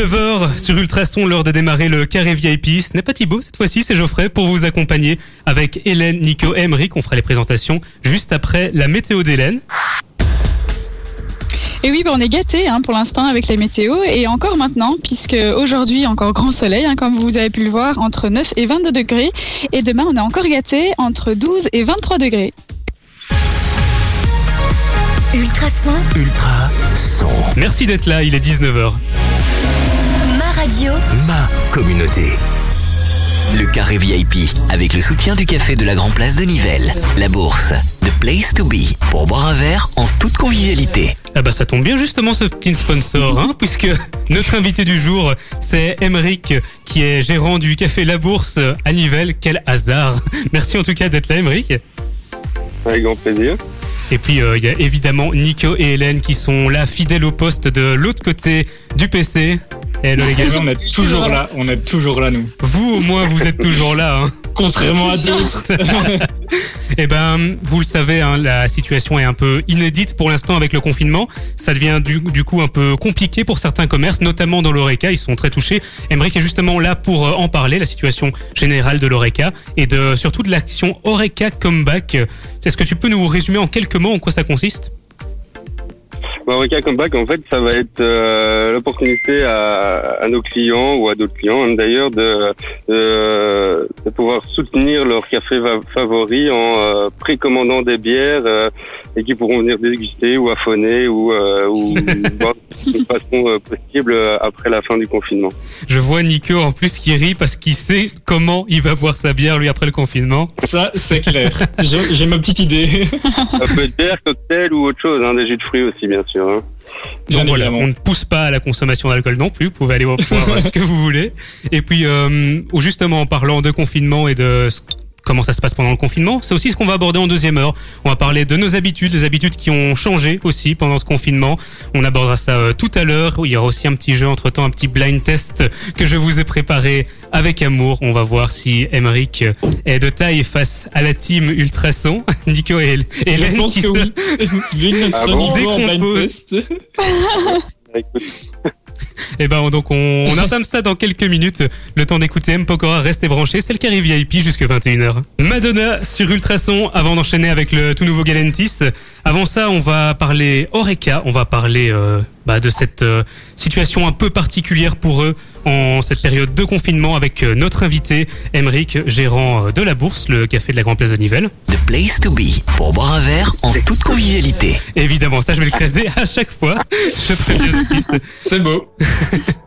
19h sur Ultrason, l'heure de démarrer le carré VIP. Ce n'est pas Thibaut, cette fois-ci, c'est Geoffrey pour vous accompagner avec Hélène, Nico et Emeric. On fera les présentations juste après la météo d'Hélène. Et oui, bah, on est gâtés hein, pour l'instant avec les météos et encore maintenant, puisque aujourd'hui encore grand soleil, hein, comme vous avez pu le voir, entre 9 et 22 degrés. Et demain, on est encore gâtés entre 12 et 23 degrés. Ultrason, Ultrason. Merci d'être là, il est 19h. Ma radio, Ma communauté. Le carré VIP avec le soutien du café de la Grand Place de Nivelles. La bourse. The place to be. Pour boire un verre en toute convivialité. Ah bah ça tombe bien justement ce petit sponsor, hein, puisque notre invité du jour, c'est Emeric, qui est gérant du café La Bourse à Nivelles. Quel hasard Merci en tout cas d'être là, Emeric. Avec grand plaisir. Et puis euh, il y a évidemment Nico et Hélène qui sont là, fidèles au poste de l'autre côté du PC. Hello les gars. on est toujours là, on est toujours là nous. Vous au moins vous êtes toujours là. Hein. Contrairement à d'autres. Eh ben, vous le savez, hein, la situation est un peu inédite pour l'instant avec le confinement. Ça devient du, du coup un peu compliqué pour certains commerces, notamment dans l'Oreca. Ils sont très touchés. Emmerich est justement là pour euh, en parler, la situation générale de l'Oreca et de surtout de l'action Oreca Comeback. Est-ce que tu peux nous résumer en quelques mots en quoi ça consiste? Eureka Comeback, en fait, ça va être euh, l'opportunité à, à nos clients ou à d'autres clients hein, d'ailleurs de, de, de pouvoir soutenir leur café favori en euh, précommandant des bières euh, et qui pourront venir déguster ou affonner ou, euh, ou boire de façon euh, possible euh, après la fin du confinement. Je vois Nico en plus qui rit parce qu'il sait comment il va boire sa bière lui après le confinement. Ça, c'est clair. J'ai j'ai ma petite idée. Ça peut être bière, cocktail ou autre chose, hein, des jus de fruits aussi bien sûr. Bien Donc voilà, évidemment. on ne pousse pas à la consommation d'alcool non plus. Vous pouvez aller boire euh, ce que vous voulez. Et puis, euh, justement, en parlant de confinement et de ce- comment ça se passe pendant le confinement, c'est aussi ce qu'on va aborder en deuxième heure. On va parler de nos habitudes, des habitudes qui ont changé aussi pendant ce confinement. On abordera ça euh, tout à l'heure. Il y aura aussi un petit jeu entre temps, un petit blind test que je vous ai préparé avec amour. On va voir si Emeric est de taille face à la team Ultrason, Nico et Hélène qui se- oui. Ah bon niveau Écoute, Eh ben donc on, on entame ça dans quelques minutes. Le temps d'écouter M Pokora, restez branchés, c'est le carré VIP jusque 21h. Madonna sur Ultrason avant d'enchaîner avec le tout nouveau Galentis. Avant ça, on va parler Oreca, on va parler euh, bah, de cette euh, situation un peu particulière pour eux en cette période de confinement avec euh, notre invité Emeric, gérant euh, de la bourse, le café de la Grande Place de Nivelles. The place to be. Pour boire un verre en toute convivialité. Évidemment, ça je vais le caser à chaque fois. Je préviens. C'est beau.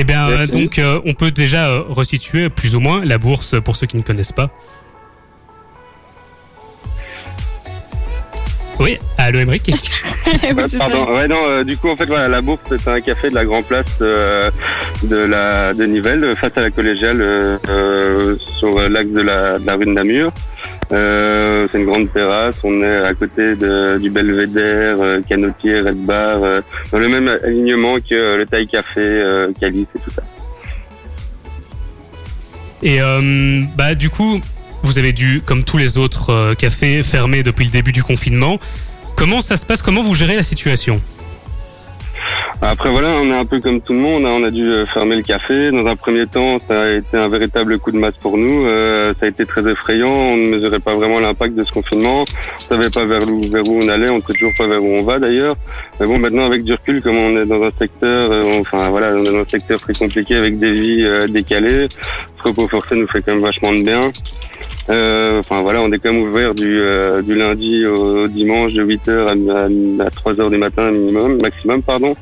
Eh bien, euh, donc, euh, on peut déjà euh, resituer plus ou moins la bourse pour ceux qui ne connaissent pas. Oui, allô Emeric Oui, pardon. Ouais, non, euh, du coup, en fait, voilà, la bourse, c'est un café de la Grand Place euh, de la de Nivelles, face à la collégiale, euh, sur l'axe de la, de la rue de Namur. Euh, c'est une grande terrasse. On est à côté de, du Belvédère, euh, Canotier, Red Bar, euh, dans le même alignement que euh, le Taille Café, euh, Calice et tout ça. Et euh, bah du coup, vous avez dû, comme tous les autres euh, cafés, fermer depuis le début du confinement. Comment ça se passe? Comment vous gérez la situation? Après voilà, on est un peu comme tout le monde, hein, on a dû euh, fermer le café. Dans un premier temps, ça a été un véritable coup de masse pour nous. Euh, ça a été très effrayant, on ne mesurait pas vraiment l'impact de ce confinement. On savait pas vers où, on allait, on ne sait toujours pas vers où on va d'ailleurs. Mais bon, maintenant avec du recul, comme on est dans un secteur, enfin voilà, on est dans un secteur très compliqué avec des vies décalées, ce repos forcé nous fait quand même vachement de bien. Euh, Enfin voilà, on est quand même ouvert du, euh, du lundi au, dimanche de 8h à, à, 3h du matin minimum, maximum pardon.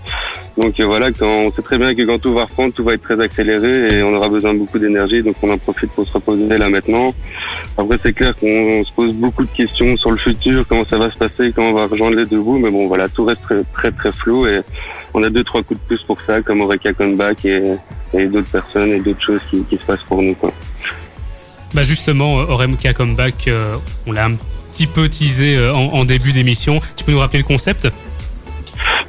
Donc euh, voilà, quand on sait très bien que quand tout va reprendre, tout va être très accéléré et on aura besoin de beaucoup d'énergie, donc on en profite pour se reposer là maintenant. Après c'est clair qu'on se pose beaucoup de questions sur le futur, comment ça va se passer, comment on va rejoindre les deux bouts, mais bon voilà, tout reste très très, très flou et on a deux trois coups de pouce pour ça, comme Eureka Comeback et, et d'autres personnes et d'autres choses qui, qui se passent pour nous. Quoi. Bah justement, euh, Oremka Comeback, euh, on l'a un petit peu teasé euh, en, début d'émission. Tu peux nous rappeler le concept?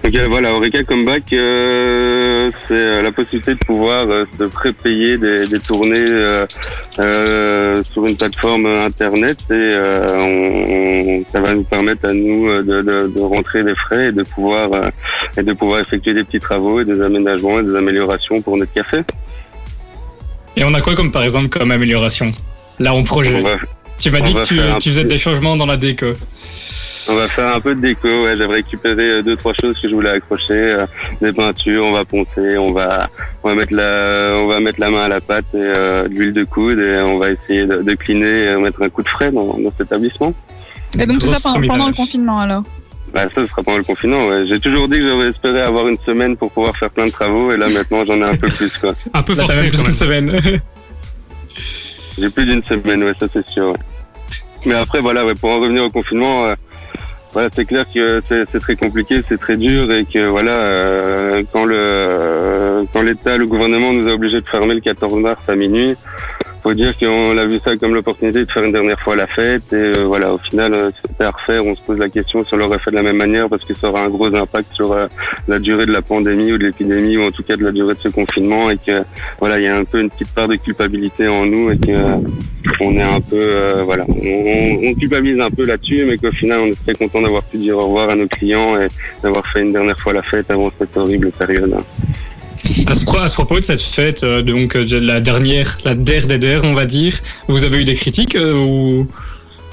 Donc voilà, Comeback, c'est la possibilité de pouvoir se prépayer des, tournées sur une plateforme internet et ça va nous permettre à nous de, de, rentrer des frais et de pouvoir et de pouvoir effectuer des petits travaux et des aménagements et des améliorations pour notre café. Et on a quoi comme par exemple comme amélioration? Là en projet. Va, Tu m'as dit que tu, faisais des changements dans la déco. on va faire un peu de déco. Ouais, j'avais récupéré euh, deux trois choses que je voulais accrocher, euh, des peintures. On va poncer, on va on va mettre la on va mettre la main à la pâte et euh, de l'huile de coude et on va essayer de, de cleaner, et mettre un coup de frais dans, dans cet établissement. Et donc tout ça pendant, le confinement alors. Bah, ça, ce sera pendant le confinement. Ouais. J'ai toujours dit que j'aurais espéré avoir une semaine pour pouvoir faire plein de travaux et là maintenant j'en ai un peu plus quoi. Un peu Là, t'as forcé même plus une semaine. J'ai plus d'une semaine, ouais, ça c'est sûr. ouais. Mais après, voilà, ouais, pour en revenir au confinement, euh, voilà, c'est clair que c'est c'est très compliqué, c'est très dur et que voilà, euh, quand le euh, quand l'État, le gouvernement nous a obligés de fermer le 14 mars à minuit, faut dire qu'on a vu ça comme l'opportunité de faire une dernière fois la fête et euh, voilà, au final, euh, c'était à refaire, on se pose la question si on l'aurait fait de la même manière parce que ça aura un gros impact sur euh, la durée de la pandémie ou de l'épidémie ou en tout cas de la durée de ce confinement et que voilà, il y a un peu une petite part de culpabilité en nous et que euh, est un peu, euh, voilà, on- on culpabilise un peu là-dessus, mais qu'au final, on est très content d'avoir pu dire au revoir à nos clients et d'avoir fait une dernière fois la fête avant cette horrible période. À ce, pro- à ce propos de cette fête, euh, donc euh, de la dernière, la der des der, on va dire, vous avez eu des critiques euh, ou?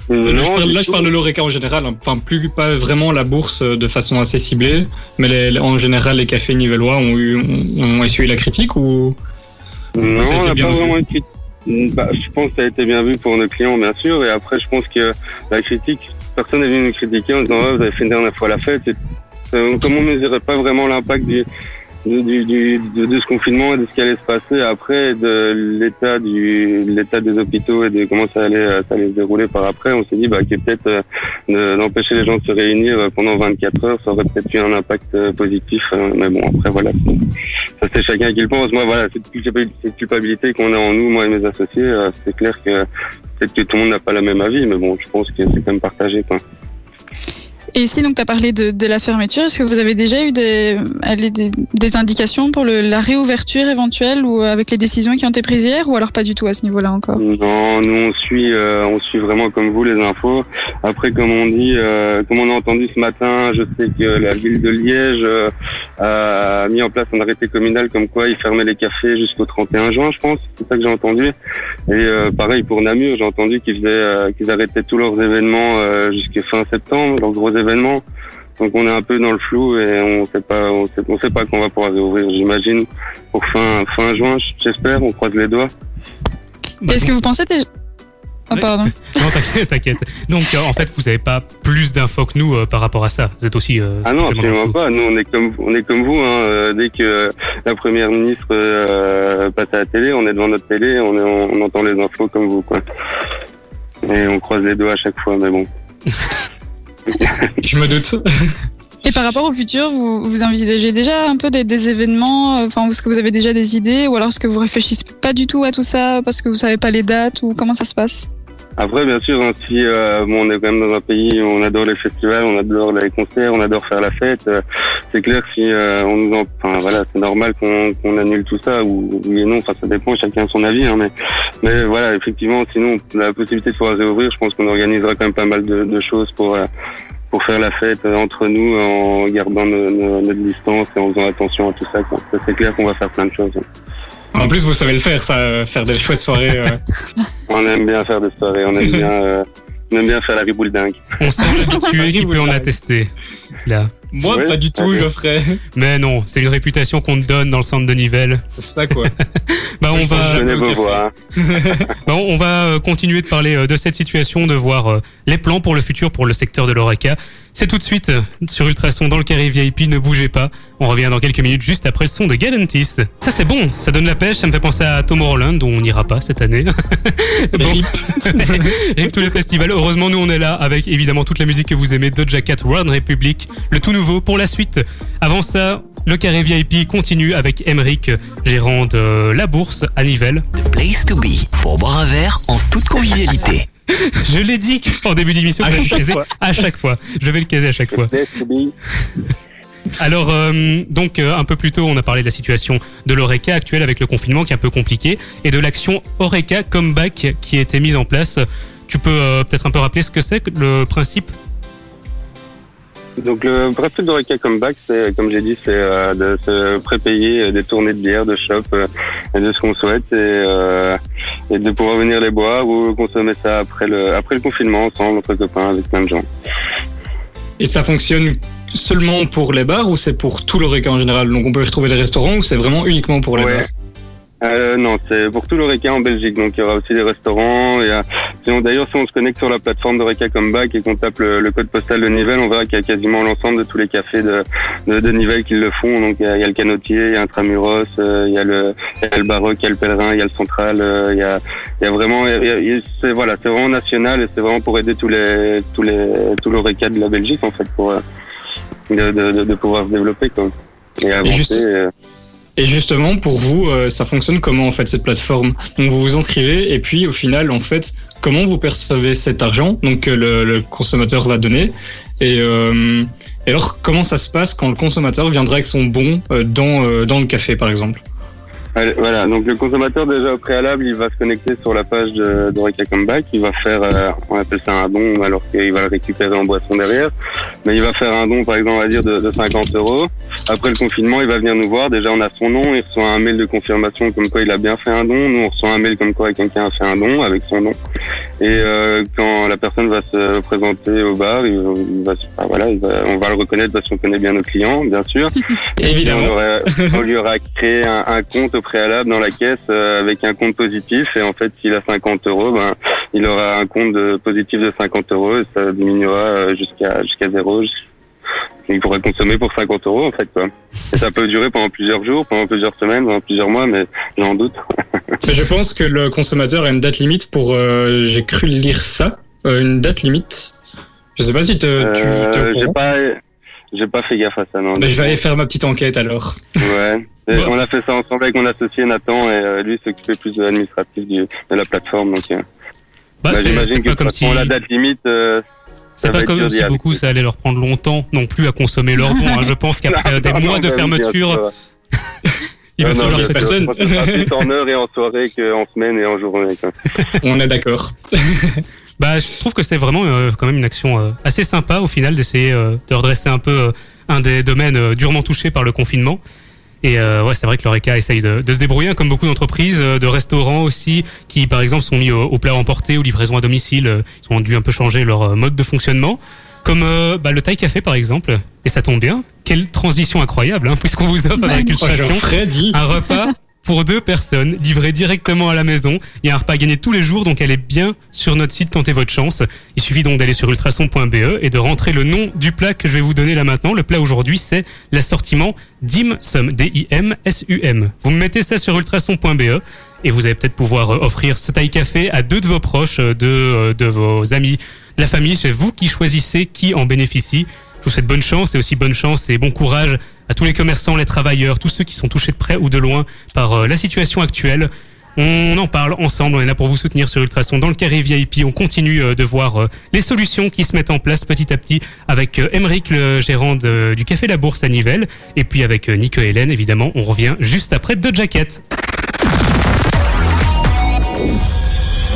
Non, là, je parle, du là, je tout. parle de l'Oreca en général, hein. enfin plus pas vraiment la bourse de façon assez ciblée, mais les- en général les cafés nivellois ont eu ont, ont essuyé la critique ou? Non, Ça a on été n'a bien pas vu? vraiment une critique. Bah, je pense que ça a été bien vu pour nos clients, bien sûr. Et après, je pense que la critique, personne n'est venu nous critiquer en disant Ah, vous avez fait une dernière fois la fête. Et, euh, comme on ne mesurait pas vraiment l'impact du, du, du, de, ce confinement et de ce qui allait se passer après, de l'état du l'état des hôpitaux et de comment ça allait, euh, ça allait se dérouler par après, on s'est dit bah, que peut-être euh, de- d'empêcher les gens de se réunir euh, pendant 24 heures, ça aurait peut-être eu un impact euh, positif. mais bon, après, voilà. Ça, c'est chacun qui le pense. Moi, voilà, cette culpabilité qu'on a en nous, moi et mes associés, euh, c'est clair que peut-être que tout le monde n'a pas la même avis, mais bon, je pense que c'est quand même partagé, quoi. Et ici, donc, tu as parlé de, la fermeture. Est-ce que vous avez déjà eu des, indications pour la réouverture éventuelle ou euh, avec les décisions qui ont été prises hier ou alors pas du tout à ce niveau-là encore? Non, nous on suit, euh, on suit vraiment comme vous les infos. Après, comme on dit, euh, comme on a entendu ce matin, je sais que la ville de Liège a mis en place un arrêté communal comme quoi ils fermaient les cafés jusqu'au 31 juin, je pense. C'est ça que j'ai entendu. Et pareil pour Namur, j'ai entendu qu'ils faisaient, qu'ils arrêtaient tous leurs événements jusqu'à fin septembre, leurs gros événements. Donc on est un peu dans le flou et on sait pas, on sait, on sait pas quand on va pouvoir réouvrir. J'imagine pour fin fin juin, j'espère. On croise les doigts. Bah, Est-ce que vous pensez déjà... Oh, Oui. pardon. Non, t'inquiète, t'inquiète. Donc, euh, en fait, vous n'avez pas plus d'infos que nous euh, par rapport à ça. Vous êtes aussi. euh, Ah non, absolument pas. Nous, on est comme, on est comme vous. Hein. Dès que la première ministre euh, passe à la télé, on est devant notre télé, on, est- on entend les infos comme vous, quoi. Et on croise les doigts à chaque fois, mais bon. je me doute. Et par rapport au futur, vous, vous envisagez déjà un peu des, des événements euh, Enfin, est-ce que vous avez déjà des idées Ou alors est-ce que vous réfléchissez pas du tout à tout ça parce que vous savez pas les dates ou comment ça se passe? Après, bien sûr, hein, si euh, bon, on est quand même dans un pays où on adore les festivals, on adore les concerts, on adore faire la fête. euh, c'est clair que si euh, on nous en, enfin voilà, c'est normal qu'on qu'on annule tout ça ou oui et non. Enfin, ça dépend, chacun a son avis. Hein, mais mais voilà, effectivement, sinon la possibilité de pouvoir réouvrir, je pense qu'on organisera quand même pas mal de, de choses pour euh, pour faire la fête euh, entre nous en gardant nos- nos- notre distance et en faisant attention à tout ça. c'est clair qu'on va faire plein de choses. hein. En plus, vous savez le faire, ça, euh, faire des chouettes soirées. euh. On aime bien faire des soirées, on aime bien. euh, on aime bien faire la riboule dingue. On s'est habitué qui peut en attester. Là. Moi, pas du tout, ferais. Mais non, c'est une réputation qu'on te donne dans le centre de Nivelles. C'est ça, quoi. Bah, on va. voir. on va euh, continuer de parler euh, de cette situation, de voir euh, les plans pour le futur pour le secteur de l'ORECA. C'est tout de suite sur Ultrason dans le carré VIP, ne bougez pas. On revient dans quelques minutes juste après le son de Galantis. Ça c'est bon, ça donne la pêche, ça me fait penser à Tomorrowland dont on n'ira pas cette année. bon, Rip tous les festivals. Heureusement nous on est là avec évidemment toute la musique que vous aimez, Doja Cat, Run Republic, le tout nouveau pour la suite. Avant ça, le carré VIP continue avec Emeric, gérant de la bourse à Nivelles. Place to be pour boire un verre en toute convivialité. Je l'ai dit en début d'émission, À je vais le chaque caser fois. à chaque fois. Je vais le caser à chaque fois. Best to be. Alors, euh, donc, euh, un peu plus tôt, on a parlé de la situation de l'ORECA actuelle avec le confinement qui est un peu compliqué et de l'action ORECA Comeback qui a été mise en place. Tu peux euh, peut-être un peu rappeler ce que c'est, le principe? Donc le principe d'Oreca Comeback, c'est, comme j'ai dit, c'est de se prépayer des tournées de bière, de shop, et de ce qu'on souhaite, et, et de pouvoir venir les boire ou consommer ça après le, après le confinement, ensemble, entre copains, avec plein de gens. Et ça fonctionne seulement pour les bars ou c'est pour tout l'Oreca en général? Donc on peut retrouver les restaurants ou c'est vraiment uniquement pour les Ouais. bars? Euh, non, c'est pour tout l'Oreca en Belgique. Donc il y aura aussi des restaurants. Et, euh, sinon, d'ailleurs, si on se connecte sur la plateforme d'Oreca Comeback et qu'on tape le, le code postal de Nivelles, on verra qu'il y a quasiment l'ensemble de tous les cafés de, de, de Nivelles qui le font. Donc il y a, il y a le Canotier, il y a Intramuros, euh, il y a le, il y a le Baroque, il y a le Pèlerin, il y a le Central. euh, il y a, il y a vraiment, il y a- il y a- c'est voilà, c'est vraiment national et c'est vraiment pour aider tous les, tous les, tout l'Oreca de la Belgique en fait pour euh, de, de, de, pouvoir se développer quoi. Et avancer. juste- euh, Et justement, pour vous, euh, ça fonctionne comment en fait cette plateforme? Donc vous vous inscrivez et puis au final, en fait, comment vous percevez cet argent donc que le, consommateur va donner? Et, euh, et alors comment ça se passe quand le consommateur viendra avec son bon euh, dans dans le café par exemple? Allez, Voilà, donc le consommateur déjà au préalable, il va se connecter sur la page de d'Oreca Comeback, il va faire, euh, on appelle ça un don, alors qu'il va le récupérer en boisson derrière, mais il va faire un don, par exemple, on va dire de, de 50 euros. Après le confinement, il va venir nous voir, déjà on a son nom, il reçoit un mail de confirmation comme quoi il a bien fait un don, nous on reçoit un mail comme quoi quelqu'un a fait un don avec son nom. Et euh, quand la personne va se présenter au bar, il, il va, ah, voilà, il va- on va le reconnaître parce qu'on connaît bien nos clients, bien sûr. Et Évidemment. On, aurait- on lui aura créé un, un compte au préalable dans la caisse euh, avec un compte positif. Et en fait, s'il a 50 euros, ben, il aura un compte de, positif de 50 euros et ça diminuera euh, jusqu'à jusqu'à zéro. Il pourrait consommer pour 50 euros en fait. Quoi. Et ça peut durer pendant plusieurs jours, pendant plusieurs semaines, pendant plusieurs mois, mais j'en doute. Mais je pense que le consommateur a une date limite pour. euh, J'ai cru lire ça, euh, une date limite. Je sais pas si te, tu Euh, j'ai pas, j'ai pas fait gaffe à ça. Non. Mais je vais aller faire ma petite enquête alors. Ouais. Et Bon. On a fait ça ensemble avec mon associé Nathan et euh, lui s'occupait plus de l'administratif de la plateforme. Donc, euh, bah, bah, j'imagine que pas comme si. la date limite, euh, C'est Ça pas comme si beaucoup ça allait leur prendre longtemps non plus à consommer leur don. hein. Je pense qu'après des Non, mois non, de bah, fermeture, il va falloir sûr. personne. Plus en heure et en soirée qu'en semaine et en journée. quoi. On est d'accord. Bah, je trouve que c'est vraiment euh, quand même une action euh, assez sympa au final d'essayer euh, de redresser un peu euh, un des domaines euh, durement touchés par le confinement. Et euh, ouais, c'est vrai que l'Oreca essaye de, de se débrouiller, hein, comme beaucoup d'entreprises, euh, de restaurants aussi, qui par exemple sont mis au, au plat emporté ou livraison à domicile. euh, Ils ont dû un peu changer leur euh, mode de fonctionnement. Comme euh, bah, le Thai Café par exemple. Et ça tombe bien. Quelle transition incroyable, hein, puisqu'on vous offre avec dit. un repas pour deux personnes, livré directement à la maison. Il y a un repas gagné tous les jours, donc allez bien sur notre site, tentez votre chance. Il suffit donc d'aller sur ultrason.be et de rentrer le nom du plat que je vais vous donner là maintenant. Le plat aujourd'hui, c'est l'assortiment Dim Sum, D-I-M-S-U-M. Vous me mettez ça sur ultrason.be et vous allez peut-être pouvoir euh, offrir ce taille café à deux de vos proches, euh, de, euh, de vos amis, de la famille. C'est vous qui choisissez qui en bénéficie. Je vous souhaite bonne chance et aussi bonne chance et bon courage à tous les commerçants, les travailleurs, tous ceux qui sont touchés de près ou de loin par euh, la situation actuelle. On en parle ensemble, on est là pour vous soutenir sur Ultrason dans le carré VIP. On continue euh, de voir euh, les solutions qui se mettent en place petit à petit avec Emeric, le gérant du Café La Bourse à Nivelles, et puis avec Nico et Hélène, évidemment. On revient juste après deux jaquettes.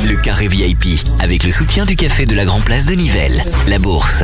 Le carré VIP, avec le soutien du café de la Grand Place de Nivelles. La bourse,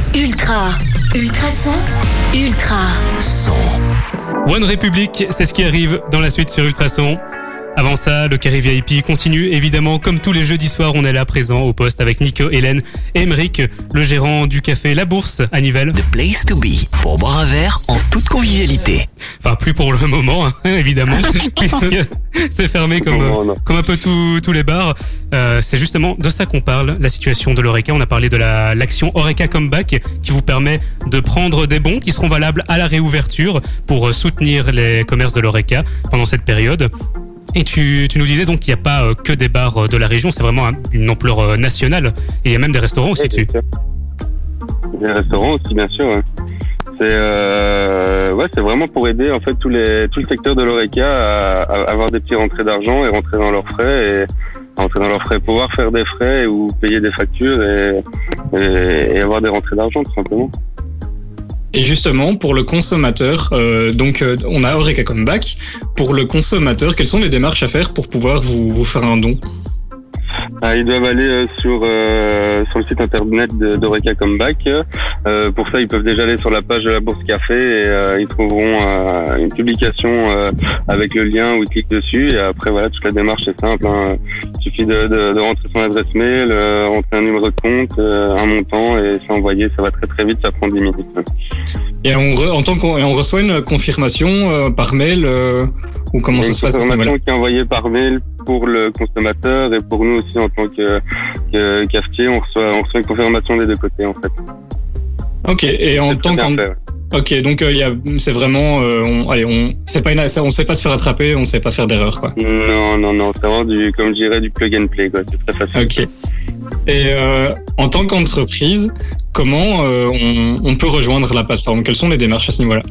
Ultra. Ultrason. Ultra. Son. One Republic, c'est ce qui arrive dans la suite sur Ultrason. Avant ça, le carré VIP continue. Évidemment, comme tous les jeudis soirs, on est là présent au poste avec Nico, Hélène et Emeric, le gérant du café La Bourse à Nivelles. The place to be pour boire un verre en toute convivialité. Enfin, plus pour le moment, hein, évidemment, puisque c'est fermé comme, Non, non. comme un peu tous tous les bars. Euh, c'est justement de ça qu'on parle, la situation de l'Oreca. On a parlé de la- l'action Oreca Comeback qui vous permet de prendre des bons qui seront valables à la réouverture pour soutenir les commerces de l'Oreca pendant cette période. Et tu, tu nous disais donc qu'il n'y a pas euh, que des bars euh, de la région, c'est vraiment un- une ampleur euh, nationale. Et il y a même des restaurants aussi Oui, dessus. Des restaurants aussi, bien sûr. ouais. C'est euh, ouais, c'est vraiment pour aider en fait tous les tout le secteur de l'oreca à, à avoir des petits rentrées d'argent et rentrer dans leurs frais et rentrer dans leurs frais, pouvoir faire des frais ou payer des factures et, et, et avoir des rentrées d'argent tout simplement. Et justement, pour le consommateur, euh, donc euh, on a Eureka Comeback. Pour le consommateur, quelles sont les démarches à faire pour pouvoir vous, vous faire un don? Ah, ils doivent aller euh, sur euh, sur le site internet d'Oreca Comeback. Euh, pour ça, ils peuvent déjà aller sur la page de la Bourse Café et euh, ils trouveront euh, une publication euh, avec le lien où ils cliquent dessus. Et après, voilà, toute la démarche est simple. hein. Il suffit de, de, de rentrer son adresse mail, rentrer un numéro de compte, un montant et c'est envoyé. Ça va très très vite, ça prend 10 minutes. Et on, re- en tant qu'on on reçoit une confirmation par mail ou comment ça une se passe qui est envoyée par mail pour le consommateur et pour nous aussi en tant que, que cafetier, on reçoit, on reçoit une confirmation des deux côtés en fait. Ok. Et en tant qu'en ok, donc euh, c'est vraiment, euh, on, allez, on, c'est pas une, ça- on sait pas se faire attraper, on sait pas faire d'erreur quoi. Non, non, non, c'est vraiment du, comme je dirais, du plug and play, quoi. C'est très facile. Ok. Et euh, en tant qu'entreprise, comment on, on peut rejoindre la plateforme? Quelles sont les démarches à ce niveau-là?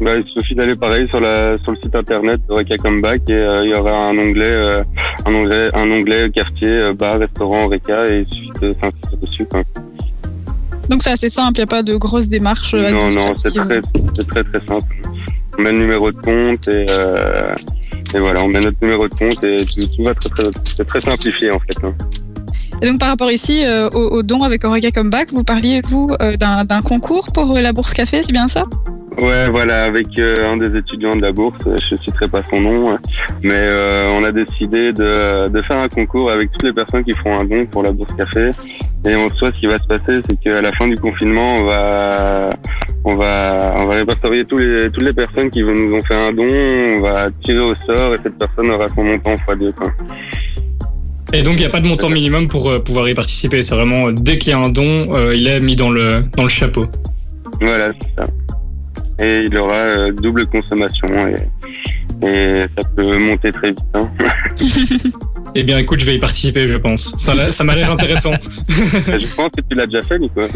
Bah, il suffit d'aller pareil sur la, sur le site internet de Reka Comeback et euh, il y aura un onglet, euh, un onglet, un onglet quartier, euh, bar, restaurant, Reka et il suffit de s'inscrire dessus, quoi. Donc c'est assez simple, il n'y a pas de grosses démarches Non, non, c'est très, c'est très, très simple. On met le numéro de compte et, euh, et voilà, on met notre numéro de compte et tout, tout va très, très, c'est très simplifié, en fait. hein. Et donc par rapport ici euh, au, au don avec Oreca Comeback, vous parliez vous d'un concours pour la bourse café, c'est bien ça? Ouais, voilà, avec euh, un des étudiants de la bourse, euh, je citerai pas son nom, euh, mais euh, on a décidé de, de faire un concours avec toutes les personnes qui feront un don pour la bourse café. Et en soi, ce qui va se passer, c'est qu'à la fin du confinement, on va, on va, on va répertorier tous les, toutes les personnes qui nous ont fait un don, on va tirer au sort et cette personne aura son montant fois deux. Quoi. Et donc il n'y a pas de montant minimum pour euh, pouvoir y participer. C'est vraiment dès qu'il y a un don, euh, il est mis dans le dans le chapeau. Voilà, c'est ça. Et il aura euh, double consommation et, et ça peut monter très vite. Hein. Eh bien, écoute, je vais y participer, je pense. Ça, ça m'a l'air intéressant. je pense que tu l'as déjà fait, Nico.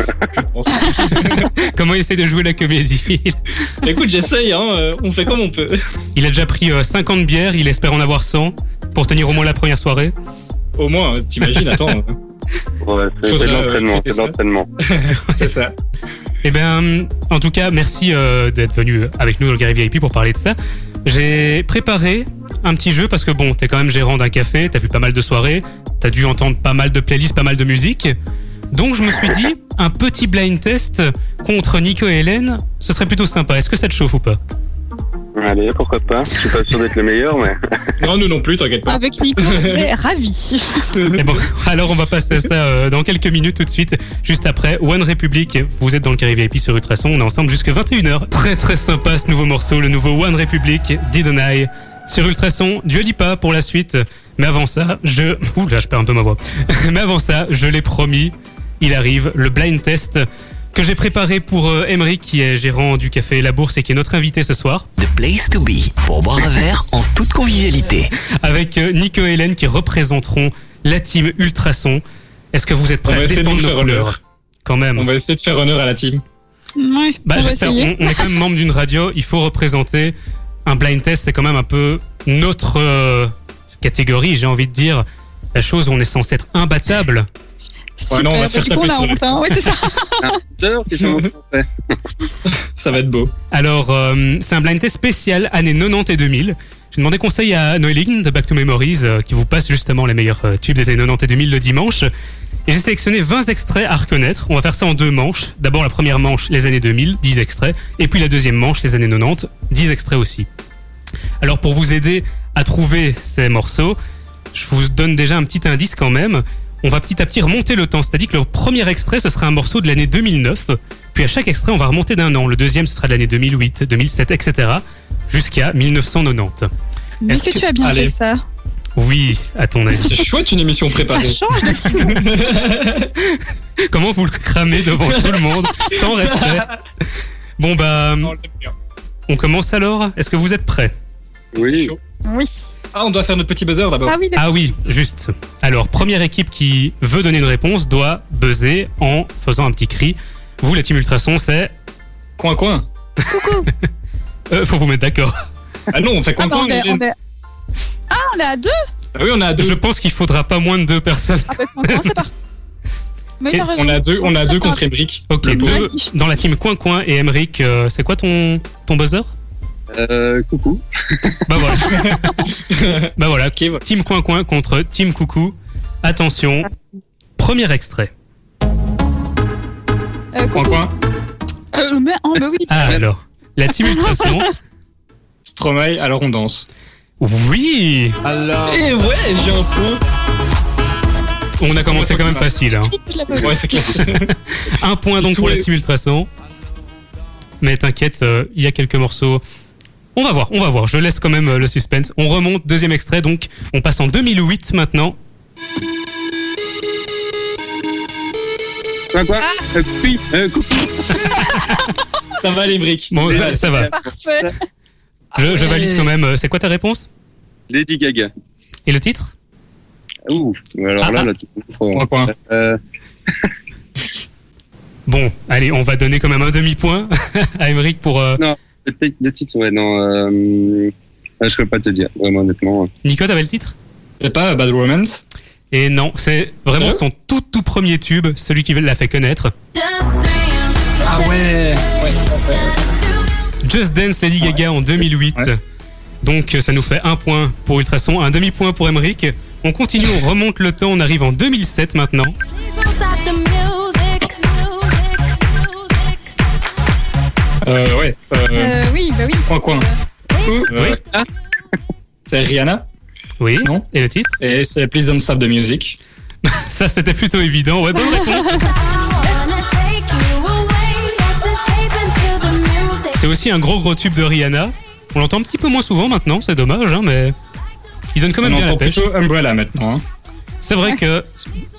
Comment il essaie de jouer la comédie écoute, j'essaye, hein. euh, On fait comme on peut. Il a déjà pris euh, 50 bières, il espère en avoir 100 pour tenir au moins la première soirée. Au moins, euh, t'imagines, attends, euh, Ouais, c'est euh, l'entraînement, c'est l'entraînement. c'est ça. Eh bien, en tout cas, merci euh, d'être venu avec nous dans le Gary VIP pour parler de ça. J'ai préparé un petit jeu parce que bon, t'es quand même gérant d'un café, t'as vu pas mal de soirées, t'as dû entendre pas mal de playlists, pas mal de musique. Donc je me suis dit, un petit blind test contre Nico et Hélène, ce serait plutôt sympa. Est-ce que ça te chauffe ou pas? Allez, pourquoi pas. Je suis pas sûr d'être le meilleur, mais Non, nous non plus, t'inquiète pas. Avec Nico, on est ravis. Eh bon, alors on va passer à ça euh, dans quelques minutes tout de suite, juste après One Republic. Vous êtes dans le Carré VIP sur Ultrason, on est ensemble jusqu'à 21h. Très très sympa ce nouveau morceau, le nouveau One Republic, Didn't I? Sur Ultrason. Dieu dit pas pour la suite, mais avant ça, je... Ouh là, je perds un peu ma voix. mais avant ça, je l'ai promis, il arrive, le blind test que j'ai préparé pour euh, Emery qui est gérant du café La Bourse et qui est notre invité ce soir, The place to be pour boire un verre en toute convivialité. avec euh, Nico et Hélène qui représenteront la team Ultrason. Est-ce que vous êtes On prêts va à essayer de défendre nos faire honneur. couleurs Quand même. On va essayer de faire honneur à la team. Ouais, Bah, on va j'espère. essayer. On, on est quand même membre d'une radio. Il faut représenter un blind test. C'est quand même un peu notre euh, catégorie, j'ai envie de dire. La chose où on est censé être imbattable. Super. non, on va se faire taper on a sur honte, hein. Ouais, c'est ça. Ça va être beau. Alors, euh, c'est un blind test spécial années 90 et 2000. J'ai demandé conseil à Noéline de Back to Memories euh, qui vous passe justement les meilleurs euh, tubes des années 90 et 2000 le dimanche. Et j'ai sélectionné 20 extraits à reconnaître. On va faire ça en deux manches. D'abord la première manche, les années 2000, 10 extraits. Et puis la deuxième manche, les années 90, 10 extraits aussi. Alors pour vous aider à trouver ces morceaux, je vous donne déjà un petit indice quand même. On va petit à petit remonter le temps. C'est-à-dire que le premier extrait, ce sera un morceau de l'année 2009. Puis à chaque extrait, on va remonter d'un an. Le deuxième, ce sera de l'année 2008, 2007, etc. Jusqu'à 1990. Mais Est-ce que, que- tu as bien Allez. fait ça. Oui, à ton avis. C'est chouette une émission Ça préparée. change de type. Comment vous le cramez devant tout le monde, sans respect? Bon bah, on commence alors? Est-ce que vous êtes prêts? Oui. Chaud. Oui. Ah, on doit faire notre petit buzzer d'abord. Ah oui. Ah oui, juste. Alors, première équipe qui veut donner une réponse doit buzzer en faisant un petit cri. Vous, la team Ultrason, c'est... Coin coin. Coucou. Euh, faut vous mettre d'accord. Ah non, on fait Ah, coin bah, coin. on, est, Hélène. on est- Ah, on est à deux Ah oui, on a deux. Je pense qu'il faudra pas moins de deux personnes. Ah, bah, c'est parti. Mais. On a deux, on a deux contre. Emric. Ok, deux dans la team Coin Coin et Emric. euh, c'est quoi ton, ton buzzer? Euh, coucou. Bah voilà. bah voilà. Team Coin Coin contre Team Coucou. Attention. Premier extrait. Euh, Coin coin. Euh, mais, oh, bah oui. Ah alors. La team Ultrason. Stromae, alors on danse. Oui Eh ouais, j'ai un point. On a commencé quand même facile. Hein. Ouais, c'est clair. Un point donc pour la team Ultrason. Mais t'inquiète, euh, il y a quelques morceaux. On va voir, on va voir. Je laisse quand même euh, le suspense. On remonte, deuxième extrait, donc on passe en 2008 maintenant. Quoi, quoi euh, oui, euh. Ça va, les briques. Bon, ça, ça va. Parfait. Je, valide quand même. Euh, C'est quoi ta réponse? Lady Gaga. Et le titre? Ouh, alors Ah, là, ah. là, coin. Euh, Bon, allez, on va donner quand même un demi-point à Emmerich pour... euh, le, ti- le titre, ouais, non. Euh, euh, je peux pas te dire, vraiment, honnêtement. Nico, t'avais le titre? C'est pas Bad Romance Et non, c'est vraiment son tout tout premier tube, celui qui l'a fait connaître. Ah ouais. Just Dance Lady Gaga en 2008. Ouais. Donc euh, ça nous fait un point pour Ultrason, un demi-point pour Emmerich. On continue, on remonte le temps, on arrive en 2007 maintenant. Euh, ouais. Euh, Euh, oui, bah oui. coin coin. Oui. Euh, C'est Rihanna. Oui. Non. Et le titre? Et c'est Please Don't Stop the Music. Ça c'était plutôt évident. Ouais, bonne réponse. C'est aussi un gros gros tube de Rihanna. On l'entend un petit peu moins souvent maintenant, c'est dommage, hein, mais il donne quand même on bien la entend pêche. plutôt Umbrella maintenant. hein. C'est vrai que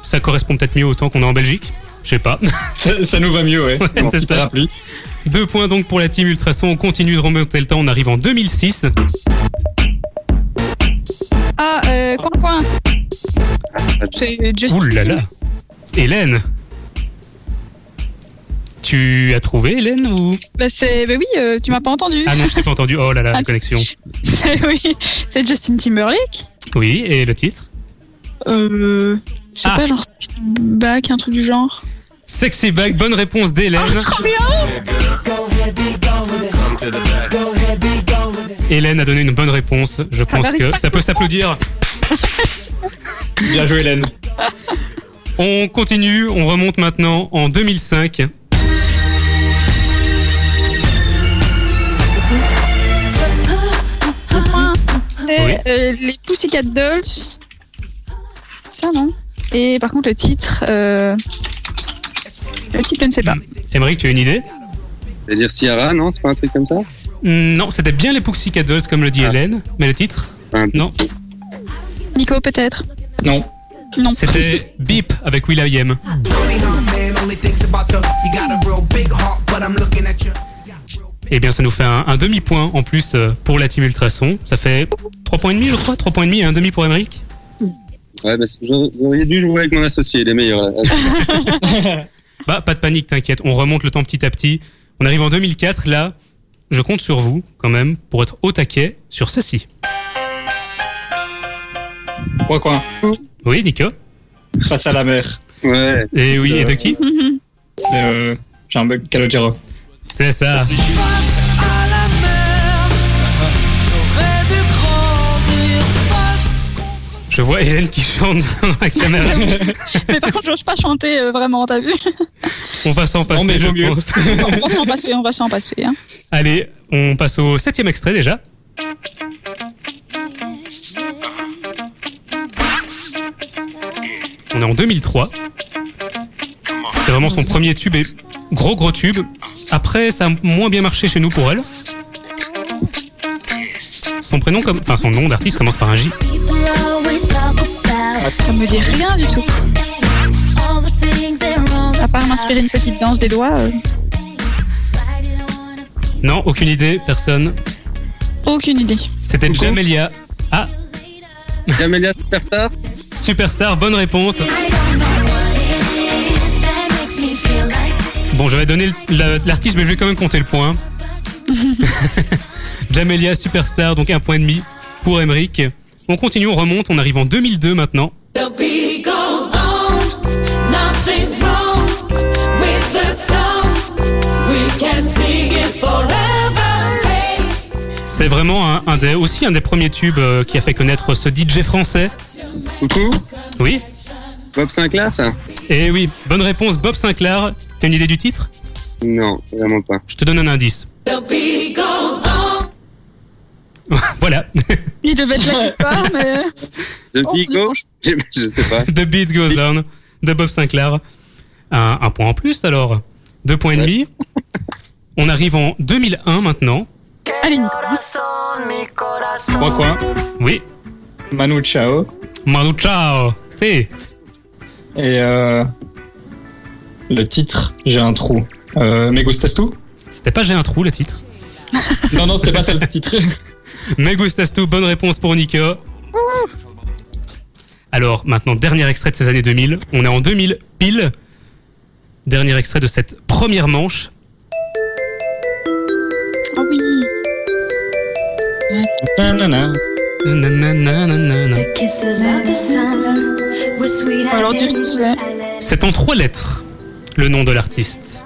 ça correspond peut-être mieux au temps qu'on est en Belgique. Je sais pas. Ça, ça nous va mieux, ouais. Ouais, Bon, c'est ça. Deux points donc pour la team Ultrason. On continue de remonter le temps. On arrive en 2006. Ah, euh, coin coin. C'est Justin Ouh là là. Timberlake. Hélène. Tu as trouvé Hélène ou? Bah, c'est, bah oui, euh, tu m'as pas entendu. Ah non, je t'ai pas entendu. Oh là là, la Ah. connexion. oui, c'est Justin Timberlake. Oui, et le titre? Euh, je sais Ah. pas, genre back, un truc du genre. Sexy Back, bonne réponse d'Hélène. Hélène a donné une bonne réponse. Je pense que ça peut s'applaudir. Bien joué, Hélène. On continue, on remonte maintenant en 2005. C'est Oui. euh, les Pussycat Dolls. Ça, non? Et par contre, le titre. Euh... Le titre, je ne sais pas. Émeric, tu as une idée C'est-à-dire Ciara, non C'est pas un truc comme ça Hmm, Non, c'était bien les Pussycat Dolls, comme le dit Ah. Hélène. Mais le titre Un- Non, Nico, peut-être Non. Non. c'était Beep avec Will.i.am. Eh bien, ça nous fait un, un demi-point en plus euh, pour la team Ultrason. Ça fait 3 points et demi, je crois. 3 points et demi et un demi pour Émeric. Ouais, bah, c'est- j'aurais j'aurais dû jouer avec mon associé, il est meilleur. là. Bah, pas de panique, t'inquiète. On remonte le temps petit à petit. On arrive en 2004. Là, je compte sur vous, quand même, pour être au taquet sur ceci. Coin coin. Oui, Nico? Face à la mer. Ouais. Et oui, et de qui? C'est euh, Calogero. C'est ça. Je vois Hélène qui chante dans la caméra. mais par contre, j'ose pas chanter euh, vraiment, t'as vu On va s'en passer, je pense. on va s'en passer, on va s'en passer. Hein. Allez, on passe au septième extrait déjà. On est en 2003. C'était vraiment son premier tube et gros gros tube. Après, ça a moins bien marché chez nous pour elle. Son prénom, comme, enfin son nom d'artiste commence par un J. Ça me dit rien du tout. À part m'inspirer une petite danse des doigts, euh, Non, aucune idée, personne. aucune idée. C'était. Jamelia. Ah, Jamelia Superstar superstar, bonne réponse. Bon, j'avais donné l'artiste, mais je vais quand même compter le point. Jamelia Superstar, donc un point et demi pour Emeric. On continue, on remonte, on arrive en 2002 maintenant. The beat goes on, nothing's wrong with the song. We can sing it forever. Hey. C'est vraiment un, un des, aussi un des premiers tubes euh, qui a fait connaître ce DJ français. Coucou Oui Bob Sinclair, ça? Et oui, bonne réponse, Bob Sinclair. T'as une idée du titre? Non, vraiment pas. Je te donne un indice. The beat goes on. voilà. Il devait être là quelque part, mais. The Oh, Big Go je, je sais pas. The Beat Goes On de Bob Sinclair. Un, un point en plus alors. Deux points et demi. On arrive en 2001 maintenant. Allez. Coin coin. Oui. Manu Chao. Manu ciao. Hey. Et euh, le titre, j'ai un trou. Euh, Me gustas tu? C'était pas J'ai un trou le titre. Non, non, c'était pas ça le titre. Tu, bonne réponse pour Nico. Alors maintenant, dernier extrait de ces années 2000. On est en 2000 pile. Dernier extrait de cette première manche. Oh oui. Nanana. Alors, C'est en trois lettres, le nom de l'artiste.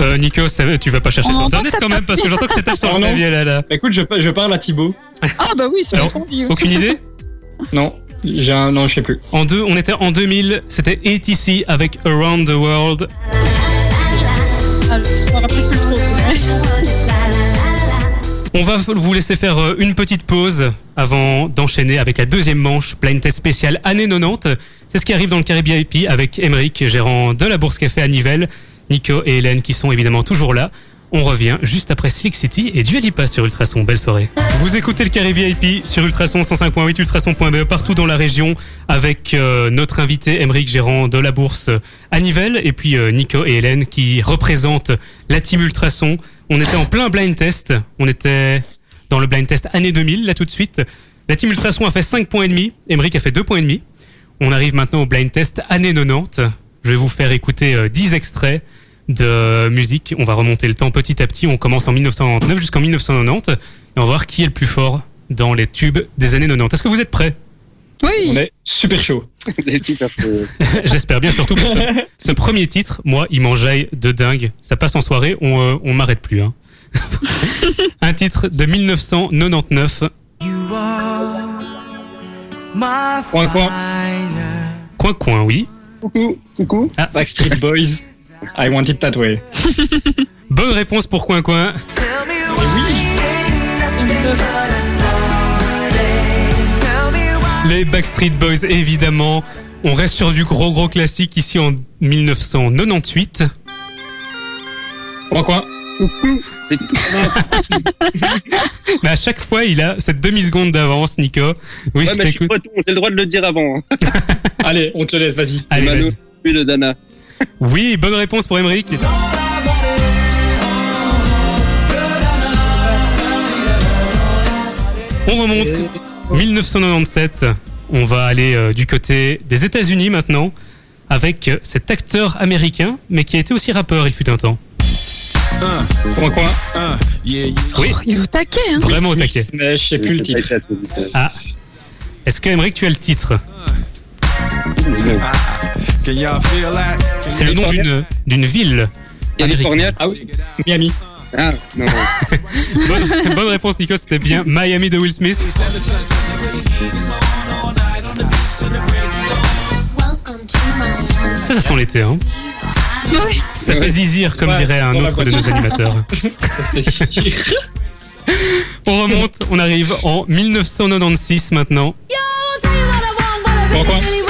Euh, Nico, ça- tu vas pas chercher On sur internet quand même parce que j'entends que ça tape sur Oh le non. clavier là là. Écoute, je, je parle à Thibaut. Ah bah oui, c'est vieux. Aucune idée Non, j'ai un, non, je sais plus. En deux, on était en 2000, c'était ATC avec Around the World. Ah, je me rappelle plus trop. mais- On va vous laisser faire euh, une petite pause avant d'enchaîner avec la deuxième manche, blind test spécial année 90. C'est ce qui arrive dans le Caribbean IP avec Emeric, gérant de la Bourse Café à Nivelles, Nico et Hélène qui sont évidemment toujours là. On revient juste après Slick City et Dua Lipa sur Ultrason. Belle soirée. Vous écoutez le Caribbean IP sur Ultrason 105.8, ultrason.be partout dans la région avec euh, notre invité Emeric, gérant de la Bourse à Nivelles et puis euh, Nico et Hélène qui représentent la team Ultrason. On était en plein blind test. On était dans le blind test année 2000, là tout de suite. La team Ultrason a fait 5 points et demi. Emeric a fait 2 points et demi. On arrive maintenant au blind test année 90. Je vais vous faire écouter euh, 10 extraits de musique. On va remonter le temps petit à petit. On commence en 1999 jusqu'en 1990. Et on va voir qui est le plus fort dans les tubes des années 90. Est-ce que vous êtes prêts? On Oui. est super chaud. Super cheveux. J'espère bien, surtout pour ce, ce premier titre. Moi, il m'enjaille de dingue. Ça passe en soirée, on, euh, on m'arrête plus. hein. Un titre de 1999. Coin coin. Coin coin, oui. Coucou, coucou. Backstreet Boys. I want it that way. Bonne réponse pour coin coin. Les Backstreet Boys, évidemment. On reste sur du gros gros classique ici en 1998. Coin coin. Mais à chaque fois, il a cette demi-seconde d'avance, Nico. Oui, Ouais, je mais je suis t'écoute. breton, j'ai le droit de le dire avant. hein. Allez, on te le laisse, vas-y. Allez, Manu, vas-y. puis de Dana. Oui, bonne réponse pour Emeric. On remonte. 1997. On va aller euh, du côté des États-Unis maintenant avec euh, cet acteur américain, mais qui a été aussi rappeur il fut un temps. Coin coin. Oui, Oh, il est au taquet, hein. vraiment au taquet. Mais je sais plus le titre. Ah. Est-ce que Emeric, tu as le titre? C'est le nom d'une d'une ville. California? Ah oui. Miami. Ah, non. Bonne, bonne réponse, Nico. C'était bien Miami de Will Smith. Ça, ça sent l'été, hein. Ouais. Ça fait zizir, comme Ouais, dirait un autre de nos animateurs. On remonte, on arrive en 1996 maintenant. Points.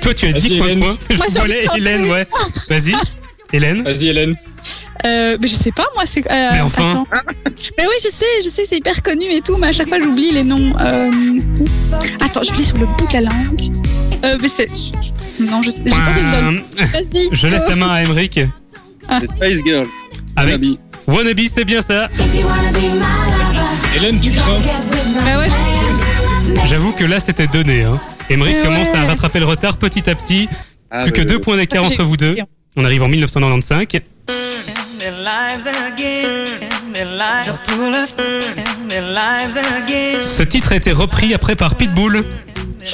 Toi, tu as dit quoi Hélène. quoi Je Moi, chanter. Hélène, ouais. Vas-y. Hélène Vas-y, Hélène. Euh, mais je sais pas, moi, c'est. euh, Mais enfin. attends. Mais oui, je sais, je sais, c'est hyper connu et tout, mais à chaque fois, j'oublie les noms. Euh... Attends, j'oublie sur le bout de la langue. Euh, mais c'est. Non, je sais. J'ai pas. Euh, Vas-y. Je laisse la main à Emmerich. Spice Girls. Avec Wannabe. Wannabe, c'est bien ça. Hélène, tu crois Bah ouais. J'avoue que là, c'était donné. Hein. Emmerich commence à rattraper le retard petit à petit. Ah, Plus que ouais, deux points d'écart entre vous deux. On arrive en 1995. Ce titre a été repris après par Pitbull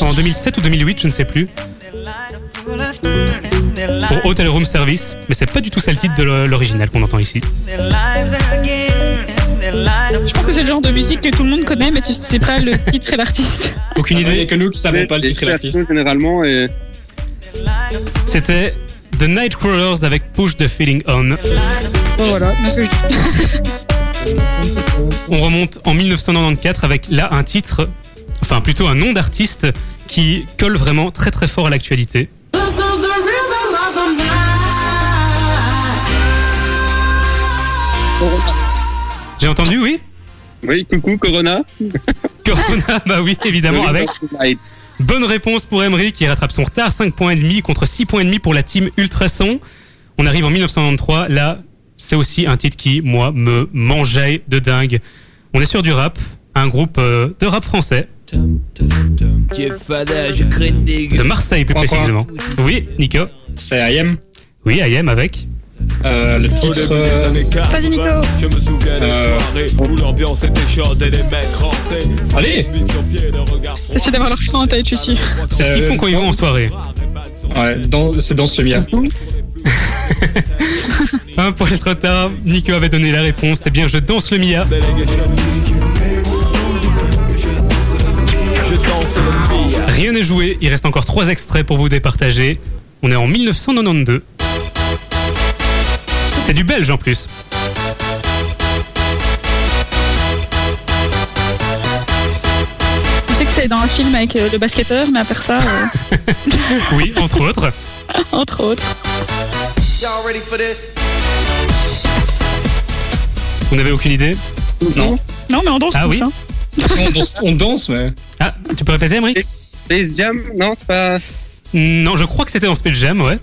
en 2007 ou 2008, je ne sais plus, pour Hotel Room Service. Mais c'est pas du tout ça le titre de l'original qu'on entend ici. Je pense que c'est le genre de musique que tout le monde connaît, mais tu sais pas le titre et l'artiste. Aucune Il n'y a idée. que nous qui savons pas le titre et l'artiste. généralement et C'était The Nightcrawlers avec Push the Feeling On. Bon, voilà. On remonte en 1994 avec là un titre, enfin plutôt un nom d'artiste qui colle vraiment très très fort à l'actualité. J'ai entendu, oui oui, coucou Corona. Corona, bah oui, évidemment, avec bonne réponse pour Emery qui rattrape son retard, 5 points et demi contre 6 points et demi pour la team Ultrason. On arrive en 1993, là, c'est aussi un titre qui, moi, me mangeait de dingue. On est sur du rap, un groupe euh, de rap français, de Marseille plus précisément. Oui, Nico C'est IM. Oui, IM avec. Euh, le titre. euh, Vas-y, Nico. Je me souviens Euh, des soirées où l'ambiance était chaude et les mecs. Allez. Essaie d'avoir leur fin en tête, je suis sûr. C'est ce qu'ils font quand ils vont en soirée. Ouais, dans- c'est dans ce mia. Un point de retard, Nico avait donné la réponse. Eh bien, je danse le Mia. Je danse le Mia. Rien n'est joué, il reste encore trois extraits pour vous départager. On est en 1992. C'est du belge en plus. Je sais que c'est dans un film avec euh, le basketteur, mais à part ça, euh, Oui, entre autres. entre autres. Vous n'avez aucune idée? Non. Non, mais on danse Ah tous, oui hein. on, danse, on danse, mais. Ah, tu peux répéter, Emery Space Jam Non, c'est pas. Non, je crois que c'était dans Space Jam, ouais.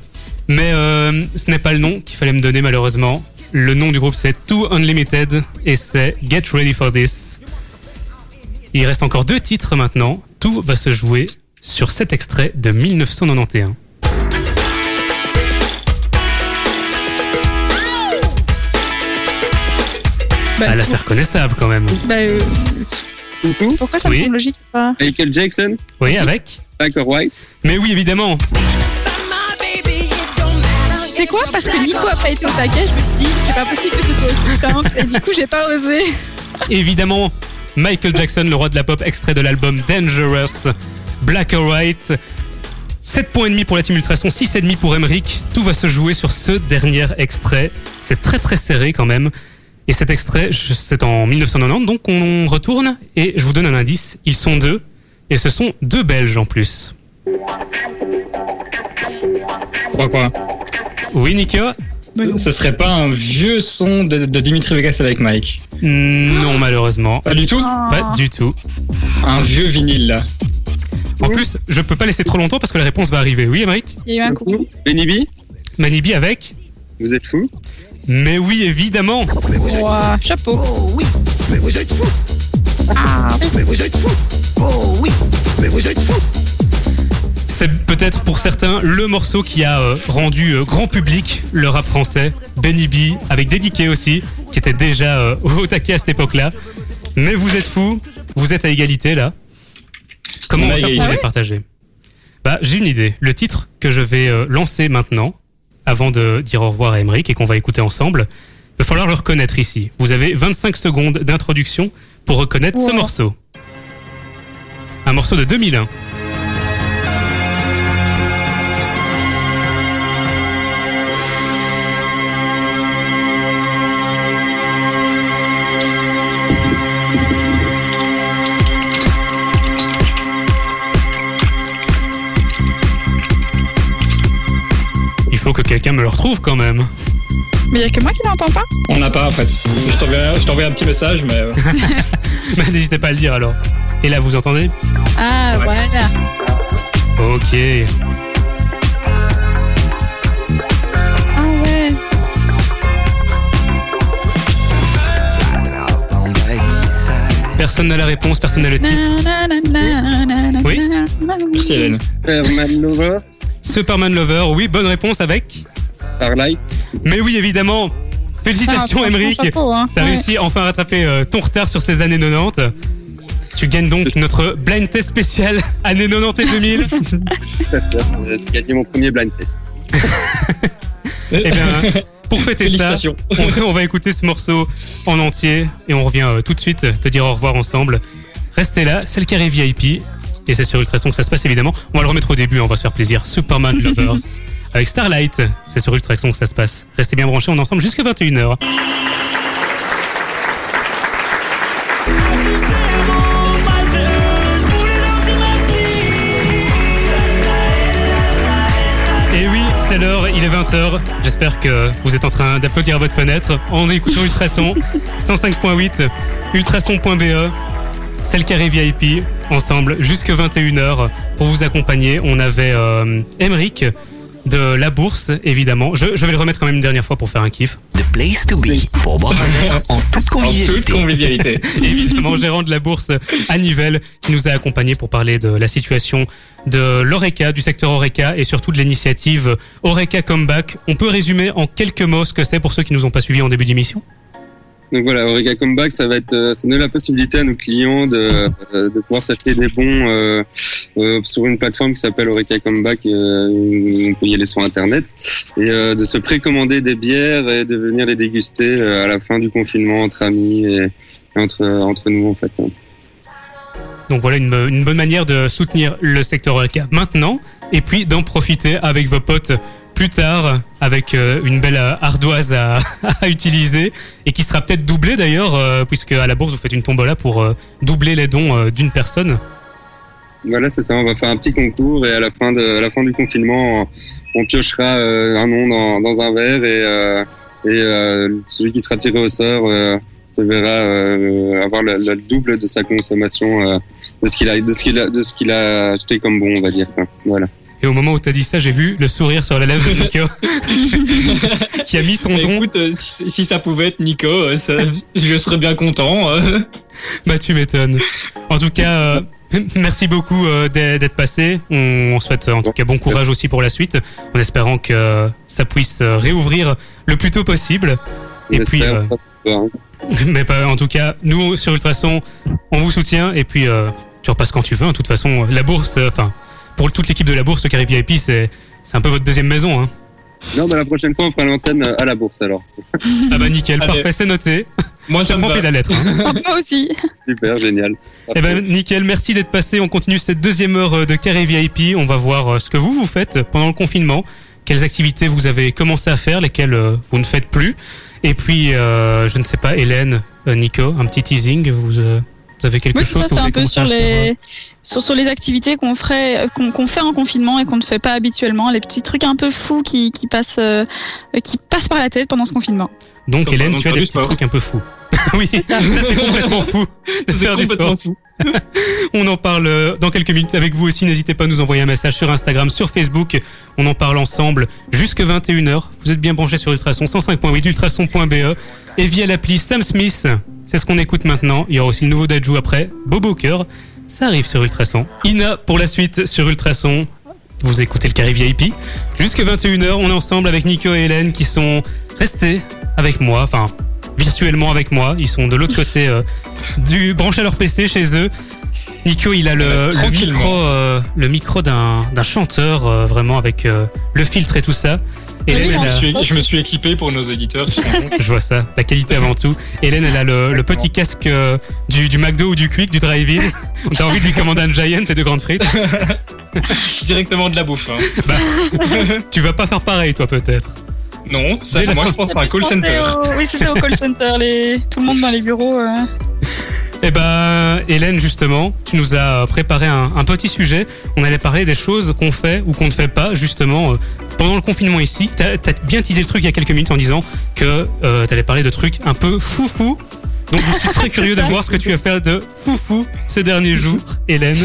Mais euh, ce n'est pas le nom qu'il fallait me donner, malheureusement. Le nom du groupe, c'est Too Unlimited et c'est Get Ready for This. Il reste encore deux titres maintenant. Tout va se jouer sur cet extrait de 1991. Bah, Ah là, c'est reconnaissable quand même. bah, euh, pourquoi ça Oui. me semble logique pas Michael Jackson? Oui, avec D'accord, White. Mais oui, évidemment. Sais quoi Parce que Nico a pas été au taquet, je me suis dit, c'est pas possible que ce soit aussi simple. Et du coup, j'ai pas osé. Évidemment, Michael Jackson, le roi de la pop, extrait de l'album Dangerous, Black or White. 7 points et demi pour la team Ultrason, 6 et demi pour Emmerich. Tout va se jouer sur ce dernier extrait. C'est très très serré quand même. Et cet extrait, c'est en 1990, donc on retourne et je vous donne un indice. Ils sont deux et ce sont deux Belges en plus. Quoi, quoi Oui, Nico Ce serait pas un vieux son de, de Dimitri Vegas avec Mike Non, malheureusement. Pas du tout Pas du tout. Un vieux vinyle là. En plus, je peux pas laisser trop longtemps parce que la réponse va arriver. Oui, Emmerich Il y a eu un coup. Manibi avec Vous êtes fou Mais oui, évidemment chapeau. C'est peut-être pour certains le morceau qui a euh, rendu euh, grand public le rap français. Benny B, avec Dédiqué aussi, qui était déjà euh, au taquet à cette époque-là. Mais vous êtes fous, vous êtes à égalité là. Comment on va a faire pour les partager? Bah, j'ai une idée. Le titre que je vais lancer maintenant, avant de dire au revoir à Emmerich et qu'on va écouter ensemble, il va falloir le reconnaître ici. Vous avez 25 secondes d'introduction pour reconnaître ce morceau. Un morceau de 2001. Faut que quelqu'un me le retrouve quand même. Mais il y a que moi qui l'entends pas. On n'a pas en fait. Je t'enverrai un petit message, mais. euh, Bah, N'hésitez pas à le dire alors. Et là, vous entendez? Ah, Ouais. voilà. Ok. Ah ouais. Personne n'a la réponse, personne n'a le titre. Na, na, na, na, na, Oui. Merci Hélène. Lover, Superman Lover, oui, bonne réponse avec. Starlight. Mais oui, évidemment. Félicitations, Ah, Emeric. chapeau, hein. T'as Ouais. réussi enfin à rattraper euh, ton retard sur ces années 90. Tu gagnes donc notre blind test spécial années 90 et 2000. J'ai gagné mon premier blind test. Eh bien, pour fêter ça, on, on va écouter ce morceau en entier et on revient euh, tout de suite te dire au revoir ensemble. Restez là, c'est le carré VIP et c'est sur Ultrason que ça se passe évidemment. On va le remettre au début, on va se faire plaisir. Superman Lovers avec Starlight, c'est sur Ultrason que ça se passe. Restez bien branchés, on est ensemble jusqu'à 21h. Et oui, c'est l'heure, il est 20h. J'espère que vous êtes en train d'applaudir à votre fenêtre en écoutant Ultrason 105.8, ultrason.be. C'est le carré VIP, ensemble, jusque 21h. Pour vous accompagner, on avait euh, Emeric de La Bourse, évidemment. Je, je vais le remettre quand même une dernière fois pour faire un kiff. The place to be pour boire en toute En toute convivialité. convivialité. évidemment gérant de la bourse à Nivelles, qui nous a accompagnés pour parler de la situation de l'ORECA, du secteur ORECA et surtout de l'initiative ORECA Comeback. On peut résumer en quelques mots ce que c'est pour ceux qui nous ont pas suivis en début d'émission? Donc voilà, Eureka Comeback, ça va être, euh, ça donne la possibilité à nos clients de, euh, de pouvoir s'acheter des bons euh, sur une plateforme qui s'appelle Eureka Comeback. euh, on peut y aller sur Internet et de se précommander des bières et de venir les déguster à la fin du confinement entre amis et, entre entre nous en fait. Donc voilà une, une bonne manière de soutenir le secteur ORECA maintenant et puis d'en profiter avec vos potes plus tard avec euh, une belle euh, ardoise à, utiliser et qui sera peut-être doublée d'ailleurs euh, puisque à la bourse vous faites une tombola pour doubler les dons d'une personne. Voilà, c'est ça. On va faire un petit concours et à la fin du confinement, on, piochera un nom dans, un verre et celui qui sera tiré au sort se verra avoir le, le double de sa consommation de ce qu'il a de ce qu'il a acheté comme bon, on va dire. Voilà. Et au moment où t'as dit ça, j'ai vu le sourire sur la lèvre de Nico qui a mis son don. Écoute, euh, si, si ça pouvait être Nico, euh, ça- je serais bien content. euh. Bah tu m'étonnes. En tout cas, euh, merci beaucoup euh, d'être passé. On, on souhaite en tout cas bon courage aussi pour la suite, en espérant que ça puisse réouvrir le plus tôt possible. Et On puis, mais pas, en tout cas, nous sur Ultrason, on vous soutient. Et puis, euh, tu repasses quand tu veux. De toute façon, la bourse, euh, enfin, pour toute l'équipe de la bourse, Carré VIP, c'est c'est un peu votre deuxième maison. Hein. Non, bah la prochaine fois on fera l'antenne euh, à la bourse alors. Ah bah nickel, Allez. parfait, c'est noté. Moi, me va. la lettre. Hein. Moi aussi. Super, génial. Eh ben, nickel, merci d'être passé. On continue cette deuxième heure euh, de Carré VIP. On va voir euh, ce que vous, vous faites pendant le confinement. Quelles activités vous avez commencé à faire, lesquelles euh, vous ne faites plus? Et puis, euh, je ne sais pas, Hélène, euh, Nico, un petit teasing. Vous, euh, vous avez quelque c'est chose ça, que vous c'est un peu sur euh les, sur, sur les activités qu'on ferait, qu'on qu'on fait en confinement et qu'on ne fait pas habituellement, les petits trucs un peu fous qui, qui passent, euh, qui passent par la tête pendant ce confinement. Donc, Hélène, tu as des petits trucs un peu fous. oui, ça, c'est complètement fou de C'est faire du complètement sport. fou. On en parle euh, dans quelques minutes avec vous aussi. N'hésitez pas à nous envoyer un message sur Instagram, sur Facebook. On en parle ensemble jusque 21h. Vous êtes bien branchés sur Ultrason 105.8, ultrason.be et via l'appli Sam Smith. C'est ce qu'on écoute maintenant. Il y aura aussi le nouveau d'Adjou après. Bobo Cœur. Ça arrive sur Ultrason. Ina pour la suite sur Ultrason. Vous écoutez le Carré VIP. Jusque 21h, on est ensemble avec Nico et Hélène qui sont restés avec moi. Enfin, virtuellement avec moi. Ils sont de l'autre côté euh, du branché à leur PC chez eux. Nico, il a le, micro, euh, le micro d'un d'un chanteur, euh, vraiment avec le filtre et tout ça. Hélène, je, me suis, je me suis équipé pour nos éditeurs. je vois ça, la qualité avant tout. Hélène, elle a le, petit casque euh, du, du McDo ou du Quick, du drive-in. T'as envie de lui commander un Giant et de grandes frites. Directement de la bouffe. hein. Tu vas pas faire pareil, toi, peut-être. Non, ça, Dès moi je pense à un call center. au- Oui, c'est ça, au call center. Les... Tout le monde dans les bureaux. euh. Eh ben, Hélène, justement, tu nous as préparé un, un petit sujet. On allait parler des choses qu'on fait ou qu'on ne fait pas, justement, euh, pendant le confinement ici. T'as as bien teasé le truc il y a quelques minutes en disant que euh, t'allais parler de trucs un peu foufou. Donc, je suis très curieux de voir ce que tu as fait de foufou ces derniers jours, Hélène.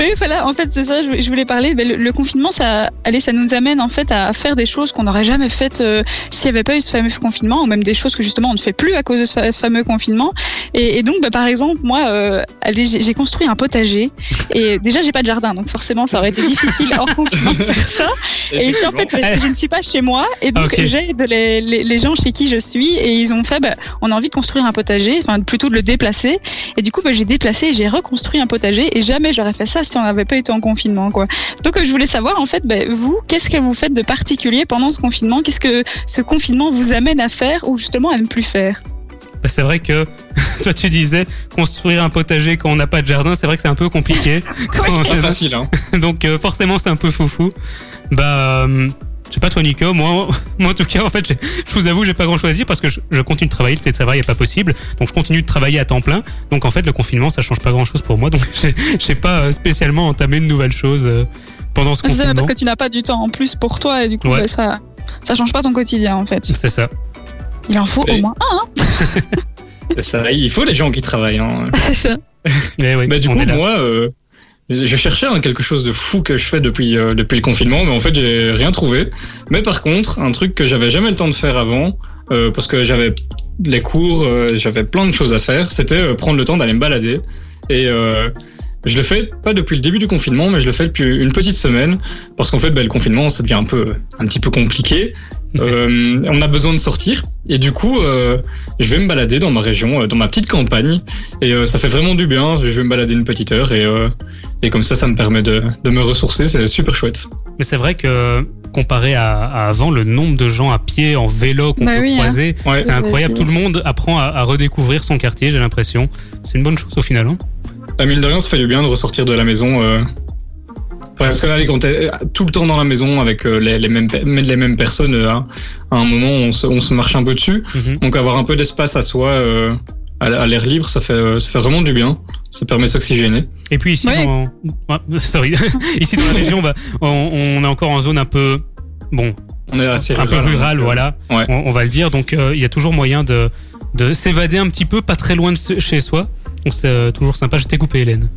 Oui, voilà, en fait, c'est ça, je voulais parler. Ben, le, le confinement, ça, allez, ça nous amène en fait à faire des choses qu'on n'aurait jamais faites euh, s'il n'y avait pas eu ce fameux confinement, ou même des choses que justement on ne fait plus à cause de ce fa- fameux confinement. Et, et donc, ben, par exemple, moi, euh, allez, j'ai construit un potager. Et déjà, j'ai pas de jardin, donc forcément, ça aurait été difficile hors confinement de faire ça. Et ici, en fait, parce que je ne suis pas chez moi, et donc Ok. j'aide les, les, les gens chez qui je suis, et ils ont fait, ben, on a envie de construire un potager, enfin plutôt de le déplacer. Et du coup, j'ai déplacé, et j'ai reconstruit un potager, et jamais j'aurais fait ça si on n'avait pas été en confinement, quoi. Donc, euh, je voulais savoir, en fait, ben, vous, qu'est-ce que vous faites de particulier pendant ce confinement? Qu'est-ce que ce confinement vous amène à faire ou justement à ne plus faire? Bah, c'est vrai que toi tu disais construire un potager quand on n'a pas de jardin, c'est vrai que c'est un peu compliqué. Quand- Pas facile, hein. Donc euh, forcément c'est un peu foufou. Bah euh, je sais pas toi Nico, moi, moi en tout cas en fait je vous avoue j'ai pas grand chose à dire parce que je, je continue de travailler, le télétravail est pas possible, donc je continue de travailler à temps plein. Donc en fait le confinement ça change pas grand chose pour moi, donc j'ai pas euh, spécialement entamé de nouvelles choses euh, pendant ce C'est ça, confinement. parce que tu n'as pas du temps en plus pour toi, et du coup, Ouais. ben, ça, ça change pas ton quotidien, en fait. C'est ça. Il en faut au moins un, hein C'est ça, il faut les gens qui travaillent. Hein. c'est ça. Eh oui, Bah, du on coup, moi, euh, je cherchais hein, quelque chose de fou que je fais depuis, euh, depuis le confinement, mais en fait, j'ai rien trouvé. Mais par contre, un truc que j'avais jamais le temps de faire avant, euh, parce que j'avais les cours, euh, j'avais plein de choses à faire, c'était prendre le temps d'aller me balader. Et je le fais pas depuis le début du confinement, mais je le fais depuis une petite semaine, parce qu'en fait, bah, le confinement, ça devient un peu, un petit peu compliqué. Euh, on a besoin de sortir, et du coup, euh, je vais me balader dans ma région, euh, dans ma petite campagne, et euh, ça fait vraiment du bien. Je vais me balader une petite heure, et, euh, et comme ça, ça me permet de, de me ressourcer. C'est super chouette. Mais c'est vrai que comparé à, à avant, le nombre de gens à pied, en vélo qu'on Bah peut oui, hein. croiser, Ouais. c'est incroyable. Tout le monde apprend à, à redécouvrir son quartier, j'ai l'impression. C'est une bonne chose au final. hein. À mine de rien, ça fait du bien de ressortir de la maison. Euh, Parce que là, quand t'es tout le temps dans la maison avec euh, les, les mêmes, pe- les mêmes personnes, euh, à un moment, on se, on se marche un peu dessus. Mhm. Donc avoir un peu d'espace à soi, euh, à, l'air libre, ça fait, euh, ça fait vraiment du bien. Ça permet de s'oxygéner. Et puis ici, Ouais. dans... ouais, sorry. ici dans la région, on, va- on, on est encore en zone un peu, bon, On est assez un peu rural, euh, voilà. ouais. On, on va le dire. Donc euh, il y a toujours moyen de, de s'évader un petit peu, pas très loin de chez soi. Donc c'est euh, toujours sympa. Je t'ai coupé, Hélène.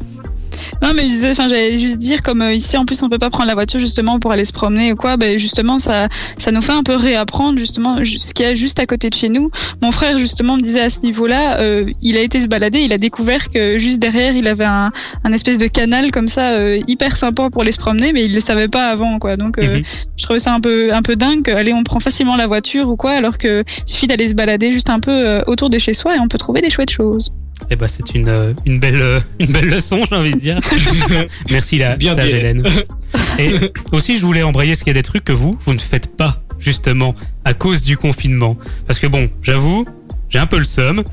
Non, mais je disais, enfin, j'allais juste dire, comme euh, ici, en plus, on peut pas prendre la voiture justement pour aller se promener ou quoi, ben justement, ça, ça nous fait un peu réapprendre justement ju- ce qu'il y a juste à côté de chez nous. Mon frère, justement, me disait à ce niveau-là, euh, il a été se balader, il a découvert que juste derrière, il avait un, un espèce de canal comme ça, euh, hyper sympa pour aller se promener, mais il le savait pas avant, quoi. Donc, Mhm. je trouvais ça un peu, un peu dingue. Allez, on prend facilement la voiture ou quoi, alors que il suffit d'aller se balader juste un peu autour de chez soi et on peut trouver des chouettes choses. Eh ben c'est une, euh, une belle euh, une belle leçon, j'ai envie de dire. Merci la Bien sage. Hélène. Et aussi, je voulais embrayer ce qu'il y a des trucs que vous, vous ne faites pas, justement, à cause du confinement. Parce que bon, j'avoue, j'ai un peu le seum.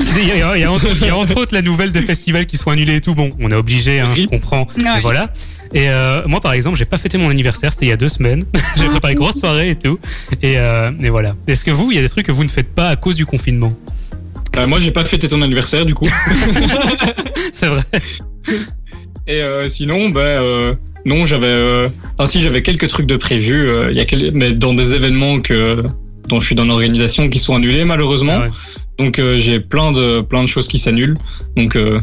Il y, a, il y a entre, il y a entre autres la nouvelle des festivals qui sont annulés et tout. Bon, on est obligé, hein, je comprends. Mais voilà. Et euh, moi, par exemple, j'ai pas fêté mon anniversaire, c'était il y a deux semaines. j'ai préparé une grosse soirée et tout. Et, euh, et voilà. Est-ce que vous, il y a des trucs que vous ne faites pas à cause du confinement? Bah, moi, j'ai pas fêté ton anniversaire, du coup. C'est vrai. Et euh, sinon, bah, euh, non, j'avais. Euh, ainsi, j'avais quelques trucs de prévus. euh, il y a mais dans des événements que dont je suis dans l'organisation qui sont annulés malheureusement. Ah ouais. Donc euh, j'ai plein de plein de choses qui s'annulent. Donc euh,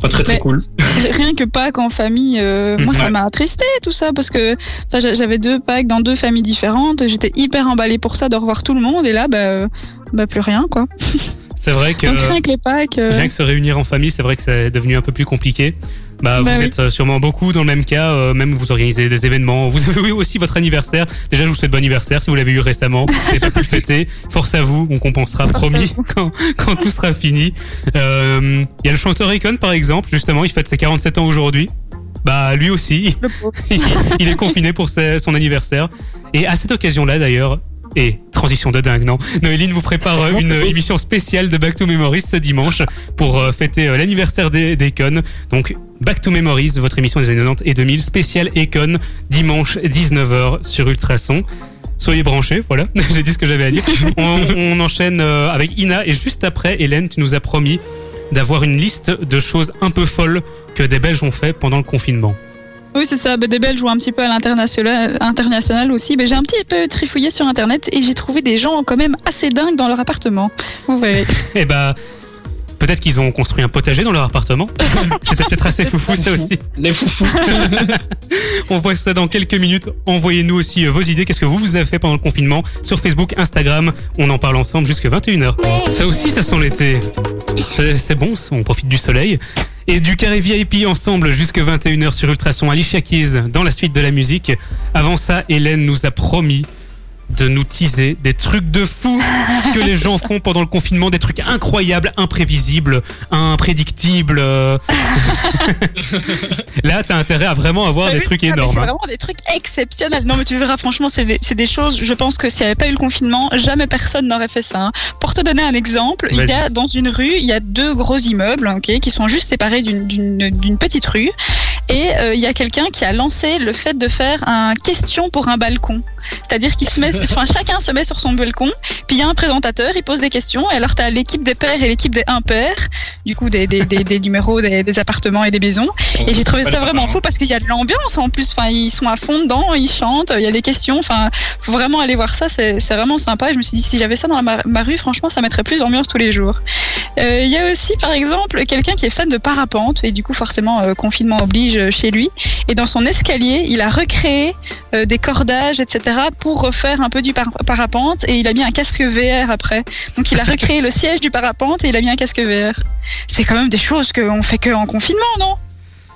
pas très très Mais- cool. rien que Pâques en famille, euh, moi ça m'a attristé tout ça parce que j'avais deux Pâques dans deux familles différentes, j'étais hyper emballée pour ça de revoir tout le monde et là bah, euh, bah plus rien quoi. C'est vrai que. Donc rien que les Pâques. euh, Rien que se réunir en famille, c'est vrai que c'est devenu un peu plus compliqué. Bah, Bah vous oui. êtes euh, sûrement beaucoup dans le même cas, euh, même vous organisez des événements. Vous avez aussi votre anniversaire. Déjà, je vous souhaite bon anniversaire si vous l'avez eu récemment. Vous n'avez pas pu le fêter. Force à vous, on compensera, promis, quand, quand tout sera fini. Euh, Il y a le chanteur Icon, par exemple, justement, il fête ses 47 ans aujourd'hui. Bah, lui aussi, il, il est confiné pour ses- son anniversaire. Et à cette occasion-là, d'ailleurs, et transition de dingue, non Noéline vous prépare euh, une émission spéciale de Back to Memories ce dimanche pour euh, fêter euh, l'anniversaire des, des. Donc, Back to Memories, votre émission des années 90 et 2000, spéciale Econ, dimanche 19h sur Ultrason. Soyez branchés, voilà, j'ai dit ce que j'avais à dire. On, on enchaîne avec Ina et juste après, Hélène, tu nous as promis d'avoir une liste de choses un peu folles que des Belges ont fait pendant le confinement. Oui, c'est ça. Des Belges jouent un petit peu à l'international international aussi. Mais j'ai un petit peu trifouillé sur Internet et j'ai trouvé des gens quand même assez dingues dans leur appartement. Vous verrez. Eh bah, peut-être qu'ils ont construit un potager dans leur appartement. C'était peut-être assez foufou ça aussi. Les foufous. On voit ça dans quelques minutes. Envoyez-nous aussi euh, vos idées. Qu'est-ce que vous, vous avez fait pendant le confinement sur Facebook, Instagram? On en parle ensemble jusqu'à 21h. Ça aussi, ça sent l'été. C'est bon, on profite du soleil. Et du carré VIP ensemble jusqu'à 21h sur Ultrason. Alicia Keys dans la suite de la musique. Avant ça, Hélène nous a promis de nous teaser des trucs de fou que les gens font pendant le confinement, des trucs incroyables, imprévisibles, imprédictibles. Là, t'as intérêt à vraiment avoir des oui, trucs ça, énormes. C'est hein. vraiment des trucs exceptionnels. Non, mais tu verras, franchement, c'est des, c'est des choses. Je pense que s'il n'y avait pas eu le confinement, jamais personne n'aurait fait ça. hein. Pour te donner un exemple, il y a dans une rue, il y a deux gros immeubles, ok, qui sont juste séparés d'une- d'une d'une petite rue, et euh, il y a quelqu'un qui a lancé le fait de faire un question pour un balcon. C'est-à-dire qu'il se met, chacun se met sur son balcon, puis il y a un présentateur, il pose des questions, et alors tu as l'équipe des pairs et l'équipe des impairs, du coup des, des, des, numéros des, appartements et des maisons. Et j'ai trouvé ça vraiment fou parce qu'il y a de l'ambiance en plus. Enfin, ils sont à fond dedans, ils chantent, il y a des questions. Enfin, faut vraiment aller voir ça, c'est vraiment sympa. Et je me suis dit, si j'avais ça dans ma rue, franchement, ça mettrait plus d'ambiance tous les jours. Euh, Il y a aussi, par exemple, quelqu'un qui est fan de parapente et du coup, forcément, euh, confinement oblige euh, chez lui. Et dans son escalier, il a recréé euh, des cordages, etc., pour refaire un peu du par- parapente. Et il a mis un casque VR après. Donc, il a recréé le siège du parapente et il a mis un casque VR. C'est quand même des choses qu'on fait que en confinement, non?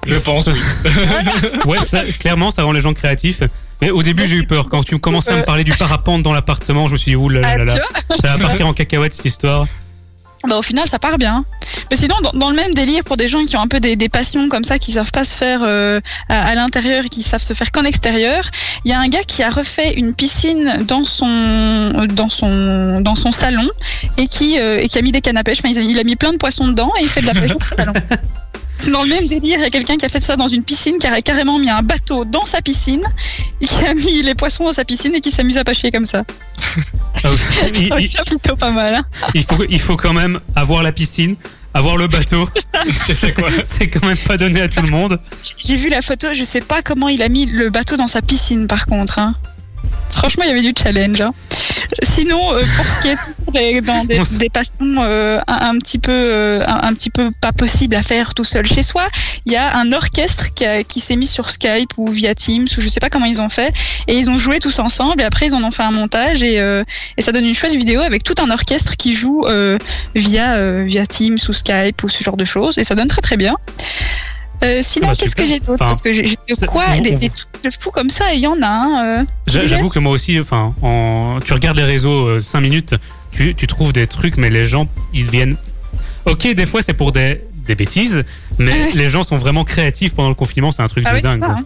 Je pense, oui. Ouais, ça, clairement, ça rend les gens créatifs. Mais au début, j'ai eu peur. Quand tu commençais à me parler du parapente dans l'appartement, je me suis dit, ouh là là Ah, là vois? Ça va partir en cacahuète cette histoire. Bah, au final, ça part bien. Mais sinon, dans, dans le même délire, pour des gens qui ont un peu des, des passions comme ça, qui savent pas se faire euh, à, à l'intérieur et qui savent se faire qu'en extérieur, il y a un gars qui a refait une piscine dans son dans son dans son salon et qui euh, et qui a mis des cannes à pêche. Enfin, il, a, mis plein de poissons dedans et il fait de la pêche Dans le même délire, il y a quelqu'un qui a fait ça dans une piscine, qui a carrément mis un bateau dans sa piscine, qui a mis les poissons dans sa piscine et qui s'amuse à pêcher comme ça. Ah, Je il, trouvais il- ça plutôt pas mal. hein. il faut, il faut quand même avoir la piscine, avoir le bateau. C'est quand même pas donné à tout le monde. J'ai vu la photo, je sais pas comment il a mis le bateau dans sa piscine par contre. hein. Franchement, il y avait du challenge. hein. Sinon, euh, pour ce qui est dans des, des passions euh, un, un petit peu, euh, un, un petit peu pas possible à faire tout seul chez soi, il y a un orchestre qui, qui s'est mis sur Skype ou via Teams ou je sais pas comment ils ont fait et ils ont joué tous ensemble et après ils en ont fait un montage et, et ça donne une chouette vidéo avec tout un orchestre qui joue via via Teams ou Skype ou ce genre de choses et ça donne très très bien. Euh, sinon, Ah bah, qu'est-ce que j'ai d'autre Enfin, Parce que j'ai de quoi des, trucs de fous comme ça, il y en a un. euh. J'a- Tu J'avoue que moi aussi, enfin, en, tu regardes les réseaux 5 minutes, tu, tu trouves des trucs, mais les gens, ils viennent. Ok, des fois c'est pour des, des bêtises, mais les gens sont vraiment créatifs pendant le confinement, c'est un truc Ah de oui, dingue. hein.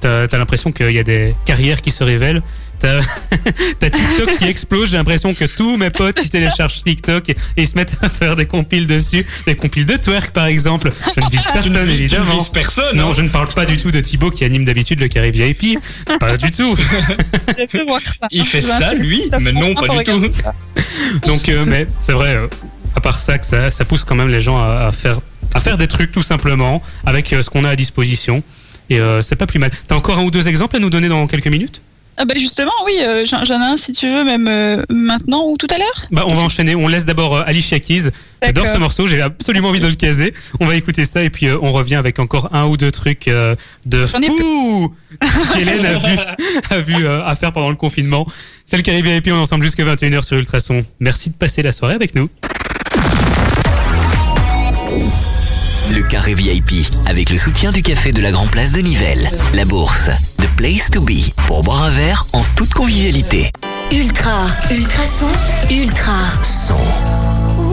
T'as l'impression qu'il y a des carrières qui se révèlent. T'as TikTok qui explose. J'ai l'impression que tous mes potes qui téléchargent TikTok et, ils se mettent à faire des compiles dessus. Des compiles de twerk, par exemple. Je ne vise personne, vis- tu ne évidemment. vises personne, Non, hein. je ne parle pas du tout de Thibaut qui anime d'habitude le carré VIP. Pas du tout. Voir ça. Il fait ça, lui Mais non, pas du tout. Donc, euh, mais c'est vrai, euh, à part ça, que ça, ça pousse quand même les gens à, à faire, à faire des trucs tout simplement avec euh, ce qu'on a à disposition. Et euh, c'est pas plus mal. T'as encore un ou deux exemples à nous donner dans quelques minutes? Ah bah justement, oui, euh, j'en ai un si tu veux, même euh, maintenant ou tout à l'heure. Bah, on va enchaîner. On laisse d'abord euh, Alicia Keys. J'adore ce morceau. J'ai absolument envie de le caser. On va écouter ça et puis euh, on revient avec encore un ou deux trucs euh, de fou qu'Hélène a vu, a vu à faire pendant le confinement. C'est le Caribbean VIP. On est ensemble jusqu'à 21h sur Ultrason. Merci de passer la soirée avec nous. Carré VIP avec le soutien du café de la Grand Place de Nivelles, la bourse, The Place to Be pour boire un verre en toute convivialité. Ultra, ultra son, ultra. Son.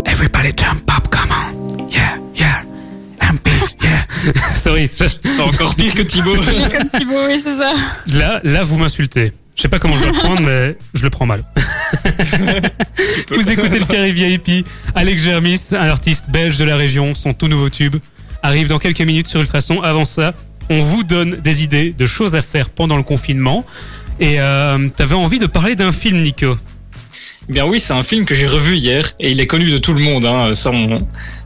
Everybody jump up, come on. Yeah, yeah. MP, yeah. Sorry. C'est encore pire que Thibaut. Comme Thibaut, oui, c'est ça. Là, là, vous m'insultez. Je sais pas comment je vais le prendre, mais je le prends mal. vous écoutez le Carré VIP. Alex Germis, un artiste belge de la région, son tout nouveau tube, arrive dans quelques minutes sur Ultrason. Avant ça, on vous donne des idées de choses à faire pendant le confinement. Et euh, t'avais envie de parler d'un film, Nico? Eh bien oui, c'est un film que j'ai revu hier et il est connu de tout le monde. Hein. Ça, on,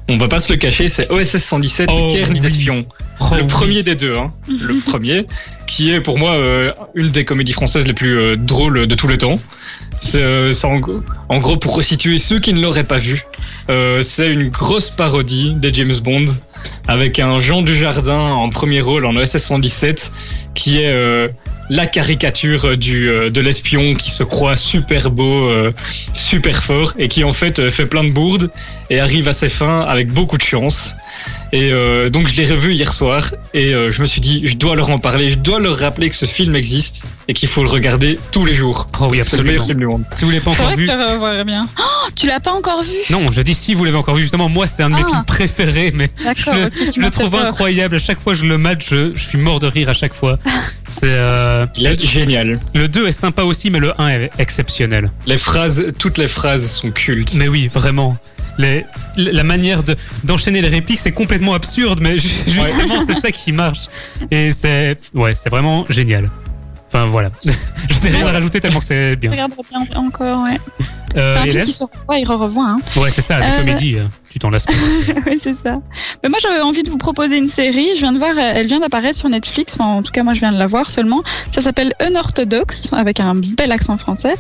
on va pas se le cacher. C'est OSS 117, Oh, Pierre ni oui. d'espion. Oh, le oui. premier des deux, hein. le premier, qui est pour moi euh, une des comédies françaises les plus euh, drôles de tous les temps. C'est euh, en, en gros pour resituer ceux qui ne l'auraient pas vu. euh, c'est une grosse parodie des James Bond avec un Jean Dujardin en premier rôle en OSS 117 qui est euh, la caricature euh, de l'espion qui se croit super beau, euh, super fort et qui en fait fait plein de bourdes et arrive à ses fins avec beaucoup de chance. Et euh, donc je l'ai revu hier soir et euh, je me suis dit je dois leur en parler, je dois leur rappeler que ce film existe et qu'il faut le regarder tous les jours. Oh oui, C'est le meilleur absolument. film du monde. Si vous l'avez pas encore que vu, bien. Oh, tu l'as pas encore vu? Non, je dis si vous l'avez encore vu. Justement, moi, c'est un de mes Ah. films préférés, mais je le, je trouve peur. incroyable. À chaque fois que je le match, je, je suis mort de rire à chaque fois. C'est euh, Il est génial. le 2 est sympa aussi, mais le 1 est exceptionnel. Les phrases, toutes les phrases sont cultes. Mais oui, vraiment. Les, la manière de- d'enchaîner les répliques, c'est complètement absurde, mais ju- justement, c'est ça qui marche. Et c'est ouais, c'est vraiment génial. Enfin voilà. Je n'ai rien à rajouter tellement que c'est bien. regarderai bien encore, ouais. Euh, c'est un film qui se revoit et revoit. Hein. Ouais, c'est ça, la Euh, comédie. Tu t'en pas. oui, c'est ça. Mais moi, j'avais envie de vous proposer une série. Je viens de voir, elle vient d'apparaître sur Netflix. Enfin, en tout cas, moi, je viens de la voir seulement. Ça s'appelle Unorthodox, avec un bel accent français.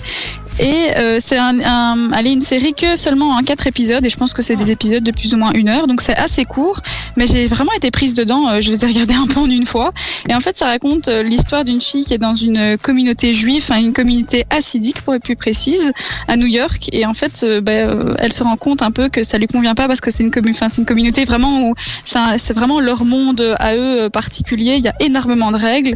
Et euh, c'est un, allez, une série que seulement en quatre épisodes. Et je pense que c'est des épisodes de plus ou moins une heure. Donc, c'est assez court. Mais j'ai vraiment été prise dedans. Euh, Je les ai regardés un peu en une fois. Et en fait, ça raconte euh, l'histoire d'une fille qui est dans une communauté juive, une communauté assidique, pour être plus précise, à New York. Et en fait, ben, elle se rend compte un peu que ça lui convient pas parce que c'est une, c'est communauté vraiment où c'est vraiment leur monde à eux euh, particulier. Il y a énormément de règles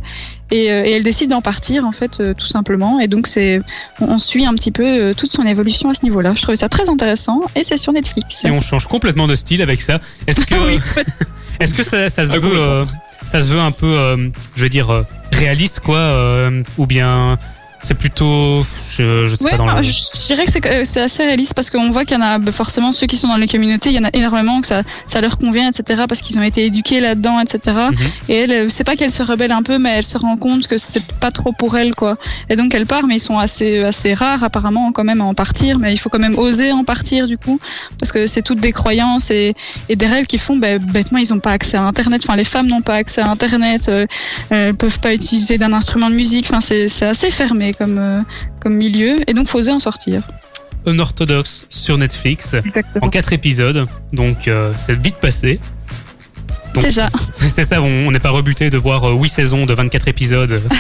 et, euh, et elle décide d'en partir en fait euh, tout simplement. Et donc c'est on, on suit un petit peu euh, toute son évolution à ce niveau-là. Je trouvais ça très intéressant et c'est sur Netflix. Et on change complètement de style avec ça. Est-ce que, Oui, est-ce que ça, ça se Ah, veut, euh, ça se veut un peu, euh, je veux dire, euh, réaliste quoi, euh, ou bien c'est plutôt, je, je sais Ouais, pas dans le. je, je dirais que c'est que- c'est assez réaliste parce qu'on voit qu'il y en a bah, forcément ceux qui sont dans les communautés, il y en a énormément que ça, ça leur convient, etc. parce qu'ils ont été éduqués là-dedans, etc. Mhm. Et elle, euh, c'est pas qu'elle se rebelle un peu, mais elle se rend compte que c'est pas trop pour elle, quoi. Et donc elle part, mais ils sont assez, assez rares apparemment quand même à en partir, mais il faut quand même oser en partir du coup, parce que c'est toutes des croyances et, et des règles qui font, bah, bêtement, ils ont pas accès à Internet. Enfin, les femmes n'ont pas accès à Internet, euh, elles peuvent pas utiliser d'un instrument de musique. Enfin, c'est assez fermé comme, euh, comme milieu, et donc faut oser en sortir. Unorthodoxe sur Netflix Exactement. en quatre épisodes, donc euh, c'est vite passé. C'est ça. C'est ça, on n'est pas rebuté de voir 8 saisons de 24 épisodes.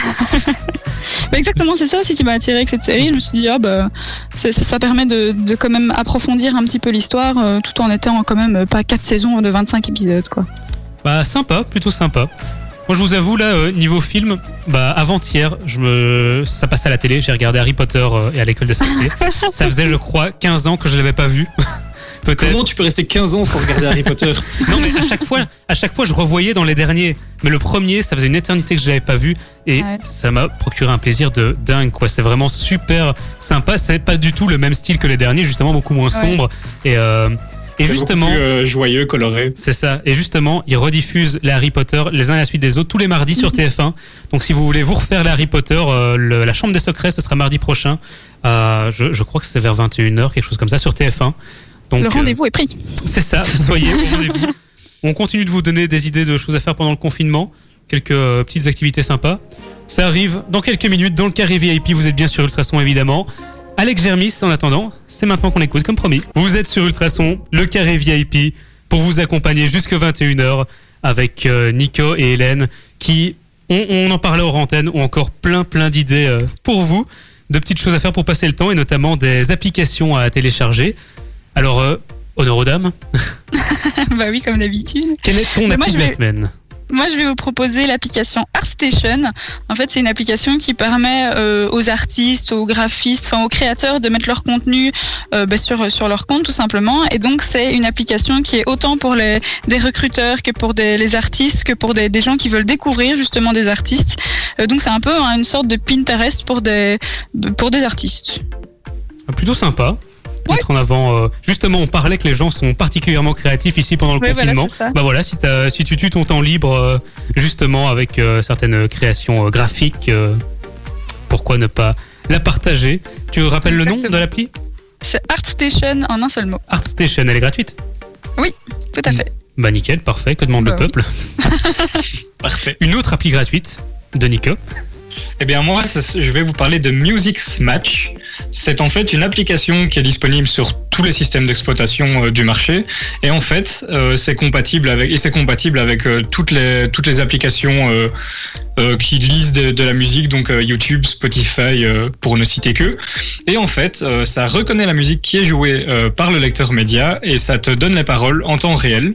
Bah, exactement, c'est ça aussi qui m'a attiré avec cette série. Je me suis dit, ah bah, ça, ça permet de, de quand même approfondir un petit peu l'histoire, euh, tout en étant quand même euh, pas quatre saisons de 25 épisodes, quoi. Bah sympa, plutôt sympa. Moi je vous avoue là euh, niveau film, bah avant-hier, je me ça passait à la télé, j'ai regardé Harry Potter euh, et à l'école des sorciers. ça faisait je crois 15 ans que je l'avais pas vu. Comment tu peux rester 15 ans sans regarder Harry Potter Non mais à chaque fois à chaque fois je revoyais dans les derniers, mais le premier, ça faisait une éternité que je l'avais pas vu et Ouais. ça m'a procuré un plaisir de dingue quoi. C'est vraiment super sympa, c'est pas du tout le même style que les derniers, justement beaucoup moins Ouais. sombre et euh, et C'est justement plus, euh, joyeux, coloré. c'est ça. Et justement, ils rediffusent les Harry Potter les uns à la suite des autres tous les mardis sur TF1. Donc si vous voulez vous refaire les Harry Potter, euh, le- la Chambre des Secrets, ce sera mardi prochain. Euh, je, je crois que c'est vers 21h, quelque chose comme ça, sur TF1. Donc, le euh, rendez-vous est pris. c'est ça, soyez au rendez-vous. On continue de vous donner des idées de choses à faire pendant le confinement, quelques euh, petites activités sympas. Ça arrive dans quelques minutes dans le carré VIP, vous êtes bien sur Ultrason évidemment. Alex Germis, en attendant, c'est maintenant qu'on écoute comme promis. Vous êtes sur Ultrason, le carré VIP, pour vous accompagner jusque 21h avec euh, Nico et Hélène qui, on, on en parlait hors antenne, ont encore plein plein d'idées euh, pour vous, de petites choses à faire pour passer le temps et notamment des applications à télécharger. Alors, euh, honneur aux dames, bah oui, comme d'habitude. quelle est ton appli de la semaine? Moi, je vais vous proposer l'application ArtStation. En fait, c'est une application qui permet euh, aux artistes, aux graphistes, enfin aux créateurs de mettre leur contenu euh, bah, sur sur leur compte tout simplement. Et donc, c'est une application qui est autant pour les des recruteurs que pour les artistes, que pour des, des gens qui veulent découvrir justement des artistes. Euh, donc, c'est un peu hein, une sorte de Pinterest pour des pour des artistes. Ah, Plutôt sympa. Ouais. Mettre en avant. euh, justement, on parlait que les gens sont particulièrement créatifs ici pendant le confinement. bah voilà, si, tu tues ton temps libre, euh, justement avec euh, certaines créations euh, graphiques, euh, pourquoi ne pas la partager? Tu rappelles le nom de l'appli? C'est ArtStation en un seul mot. ArtStation, elle est gratuite? Tout à fait. Bah nickel, parfait, que demande Bah le oui. peuple? Parfait. Une autre appli gratuite de Nico. Eh bien, moi, je vais vous parler de Music Match. C'est en fait une application qui est disponible sur tous les systèmes d'exploitation euh, du marché. Et en fait, euh, c'est compatible avec et c'est compatible avec euh, toutes les toutes les applications qui lisent de, la musique, donc YouTube, Spotify, pour ne citer que. Et en fait, ça reconnaît la musique qui est jouée par le lecteur média et ça te donne les paroles en temps réel.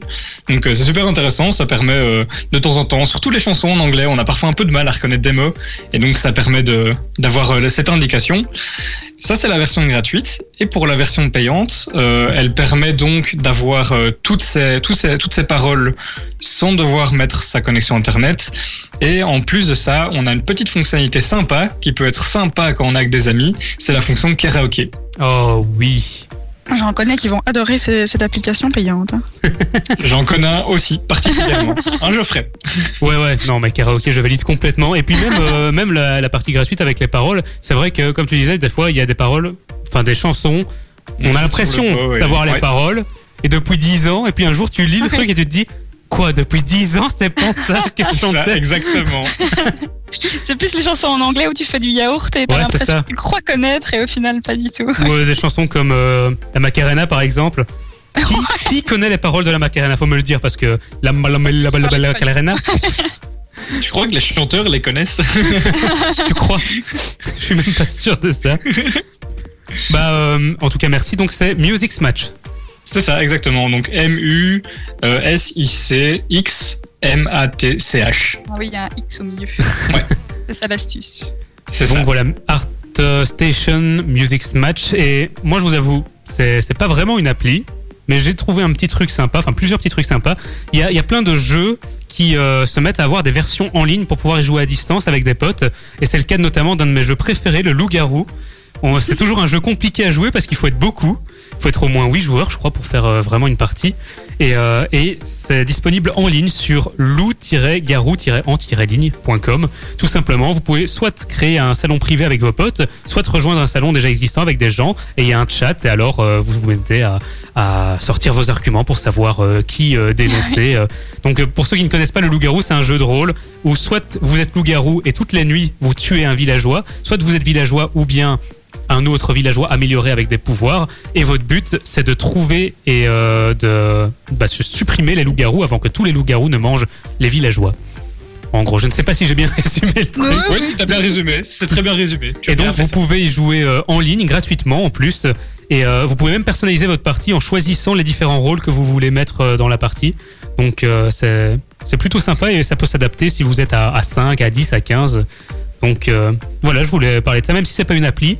Donc c'est super intéressant. Ça permet de temps en temps, surtout les chansons en anglais, on a parfois un peu de mal à reconnaître des mots. Et donc ça permet d'avoir cette indication. Ça c'est la version gratuite. Et pour la version payante, euh, elle permet donc d'avoir euh, toutes ces, paroles sans devoir mettre sa connexion internet. Et en plus de ça, on a une petite fonctionnalité sympa qui peut être sympa quand on a avec des amis. C'est la fonction karaoké. Oh oui. J'en connais qui vont adorer ces- cette application payante. hein. J'en connais un aussi particulièrement. Un Geoffrey? Ouais, ouais, non, mais karaoké, je valide complètement. Et puis même, euh, même la, la partie gratuite avec les paroles, c'est vrai que, comme tu disais, des fois, il y a des paroles, enfin des chansons, on a l'impression de ouais. savoir les paroles, et depuis 10 ans, et puis un jour, tu lis le truc et tu te dis, quoi, depuis 10 ans, c'est pas ça que je Ça, chantais exactement. C'est plus les chansons en anglais où tu fais du yaourt et t'as Ouais, c'est l'impression ça. que tu crois connaître et au final pas du tout. Ou euh, des chansons comme euh, la Macarena, par exemple. Qui, qui connaît les paroles de la Macarena? Faut me le dire, parce que la, la, la, la, Macarena, Je crois que les chanteurs les connaissent. tu crois? Je suis même pas sûr de ça. Bah, euh, en tout cas, merci. Donc, c'est Music Match. C'est ça, exactement. Donc M-U-S-I-C-X-M-A-T-C-H. Ah oui, il y a un X au milieu. Ouais. C'est ça l'astuce. C'est Donc ça. voilà, Art euh, Station Music Match. Et moi, je vous avoue, c'est c'est pas vraiment une appli, mais j'ai trouvé un petit truc sympa, enfin plusieurs petits trucs sympas. Il y a, il y a plein de jeux qui euh, se mettent à avoir des versions en ligne pour pouvoir y jouer à distance avec des potes. Et c'est le cas notamment d'un de mes jeux préférés, le Loup-Garou. On- C'est toujours un jeu compliqué à jouer parce qu'il faut être beaucoup. Il faut être au moins 8 joueurs, je crois, pour faire euh, vraiment une partie. Et, euh, et c'est disponible en ligne sur loup-garou-en-ligne.com. Tout simplement, vous pouvez soit créer un salon privé avec vos potes, soit rejoindre un salon déjà existant avec des gens, et il y a un chat, et alors euh, vous vous mettez à, à sortir vos arguments pour savoir qui dénoncer. Donc pour ceux qui ne connaissent pas le loup-garou, c'est un jeu de rôle où soit vous êtes loup-garou et toutes les nuits vous tuez un villageois, soit vous êtes villageois ou bien un autre villageois amélioré avec des pouvoirs. Et votre but, c'est de trouver et euh, de bah, se supprimer les loups-garous avant que tous les loups-garous ne mangent les villageois. En gros, je ne sais pas si j'ai bien résumé le truc. Oui, si t'as bien résumé. C'est très bien résumé. Tu Et donc, vous ça. pouvez y jouer euh, en ligne gratuitement en plus. Et euh, vous pouvez même personnaliser votre partie en choisissant les différents rôles que vous voulez mettre dans la partie. Donc, c'est c'est plutôt sympa et ça peut s'adapter si vous êtes à, à 5, à 10, à 15. Donc, voilà, je voulais parler de ça, même si c'est pas une appli.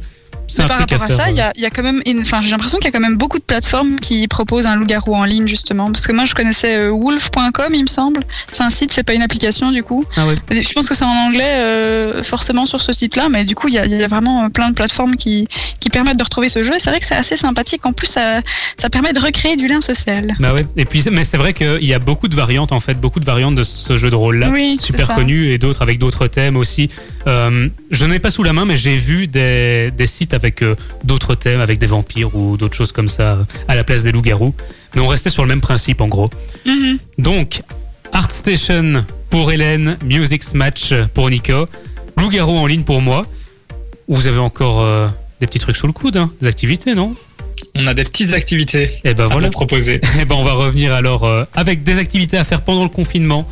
Mais par à rapport à faire. ça, il y a, il y a quand même, enfin, j'ai l'impression qu'il y a quand même beaucoup de plateformes qui proposent un loup-garou en ligne justement. Parce que moi, je connaissais euh, wolf.com, il me semble. C'est un site, c'est pas une application du coup. Ah ouais. Je pense que c'est en anglais euh, forcément sur ce site-là, mais du coup, il y a, il y a vraiment euh, plein de plateformes qui, qui permettent de retrouver ce jeu. Et c'est vrai que c'est assez sympathique. En plus, ça, ça permet de recréer du lien social. Bah ouais. Et puis, mais c'est vrai qu'il y a beaucoup de variantes en fait, beaucoup de variantes de ce jeu de rôle là, Oui, super connu et d'autres avec d'autres thèmes aussi. Euh, je n'ai pas sous la main, mais j'ai vu des, des sites avec euh, d'autres thèmes, avec des vampires ou d'autres choses comme ça euh, à la place des loups-garous. Mais on restait sur le même principe en gros. Mhm. Donc, ArtStation pour Hélène, Music Match pour Nico, loup-garou en ligne pour moi. Vous avez encore euh, des petits trucs sous le coude, hein, des activités, non? On a des petites activités Eh ben à voilà. vous proposer. Eh ben on va revenir alors euh, avec des activités à faire pendant le confinement,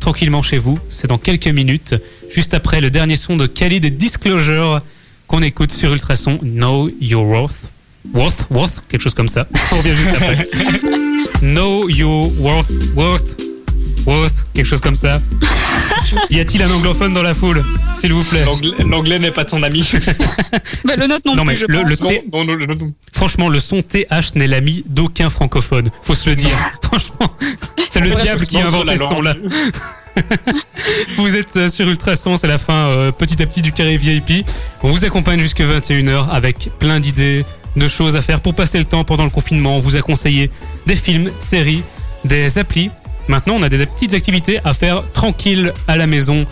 tranquillement chez vous. C'est dans quelques minutes, juste après le dernier son de Khalid et Disclosure qu'on écoute sur Ultrason Know Your Worth. Worth, worth, quelque chose comme ça. On revient juste après. know Your Worth, worth, worth, quelque chose comme ça. Y a-t-il un anglophone dans la foule, s'il vous plaît? L'anglais- n'est pas ton ami. Bah, le nôtre non, Non, plus, mais je le- pense. le T- Non, non, non, non. Franchement, le son TH n'est l'ami d'aucun francophone. Faut se le dire. Franchement, c'est le diable qui la ce son-là. Vous êtes euh, sur Ultrason, c'est la fin euh, petit à petit du carré VIP. On vous accompagne jusque 21h avec plein d'idées, de choses à faire pour passer le temps pendant le confinement. On vous a conseillé des films, séries, des applis. Maintenant, on a des petites activités à faire tranquille à la maison,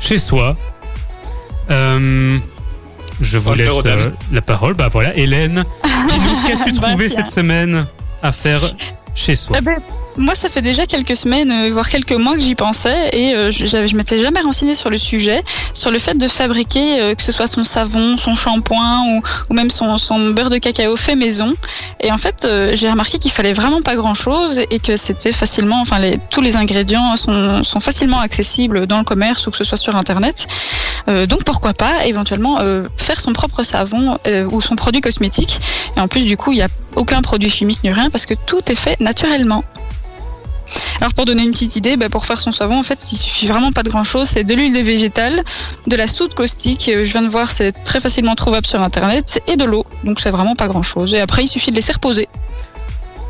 chez soi. Euh, je vous laisse euh, la parole. Bah voilà, Hélène, qu'as-tu Bah, trouvé tiens. cette semaine à faire chez soi? Eh ben, moi, ça fait déjà quelques semaines, euh, voire quelques mois que j'y pensais et euh, je, je m'étais jamais renseignée sur le sujet, sur le fait de fabriquer, euh, que ce soit son savon, son shampoing ou, même son, beurre de cacao fait maison. Et en fait, j'ai remarqué qu'il fallait vraiment pas grand-chose et que c'était facilement, enfin, tous les ingrédients sont, facilement accessibles dans le commerce ou que ce soit sur Internet. Donc pourquoi pas éventuellement faire son propre savon ou son produit cosmétique. Et en plus, du coup, il n'y a aucun produit chimique ni rien parce que tout est fait naturellement. Alors pour donner une petite idée, bah, pour faire son savon, en fait, il suffit vraiment pas de grand chose. C'est de l'huile de végétale, de la soude caustique, euh, je viens de voir, c'est très facilement trouvable sur internet, et de l'eau. Donc c'est vraiment pas grand chose. Et après, il suffit de laisser reposer.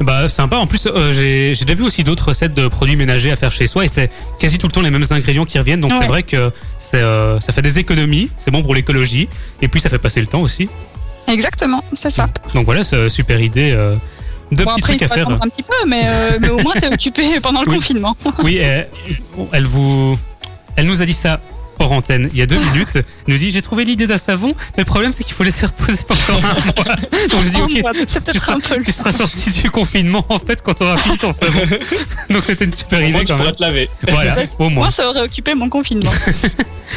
Bah sympa. En plus, euh, j'ai déjà vu aussi d'autres recettes de produits ménagers à faire chez soi et c'est quasi tout le temps les mêmes ingrédients qui reviennent. Donc Ouais. c'est vrai que euh, ça fait des économies. C'est bon pour l'écologie et puis ça fait passer le temps aussi. Exactement, c'est ça. Donc voilà, super idée. euh, de Bon, petits après, trucs il à faire. un petit peu, mais, euh, mais au moins, t'es occupé pendant le Oui. confinement. Oui, elle, elle vous, elle nous a dit ça hors antenne il y a deux minutes. Elle nous dit j'ai trouvé l'idée d'un savon, mais le problème c'est qu'il faut laisser reposer pendant un mois. Donc je dis ok, tu seras, un peu tu seras sorti du confinement en fait quand tu auras fini ton savon. Donc c'était une super Au idée tu quand pourras même. te laver. Voilà, au moins. Moi, ça aurait occupé mon confinement.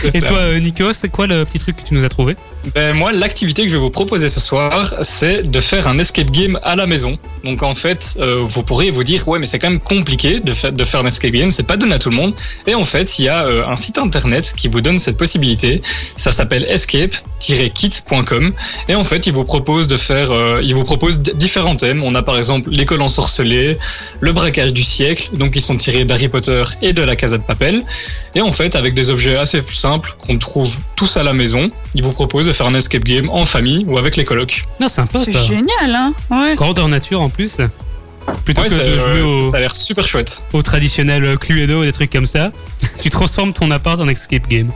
Et ça. toi, euh, Nico, c'est quoi le petit truc que tu nous as trouvé? Ben, moi, l'activité que je vais vous proposer ce soir, c'est de faire un escape game à la maison. Donc, en fait, euh, vous pourriez vous dire, ouais, mais c'est quand même compliqué de, de faire un escape game, c'est pas donné à tout le monde. Et en fait, il y a euh, un site internet qui vous donne cette possibilité. Ça s'appelle escape-kit.com. Et en fait, il vous propose de faire, euh, il vous propose différents thèmes. On a par exemple l'école ensorcelée, le braquage du siècle, donc ils sont tirés d'Harry Potter et de la Casa de Papel. Et en fait, avec des objets assez simples qu'on trouve tous à la maison, il vous propose de faire un escape game en famille ou avec les colocs. Non, sympa C'est ça. génial, hein ouais. Grandeur nature en plus. Plutôt Ouais, que ça, de jouer au, ça a l'air super chouette. au traditionnel Cluedo, des trucs comme ça, tu transformes ton appart en escape game.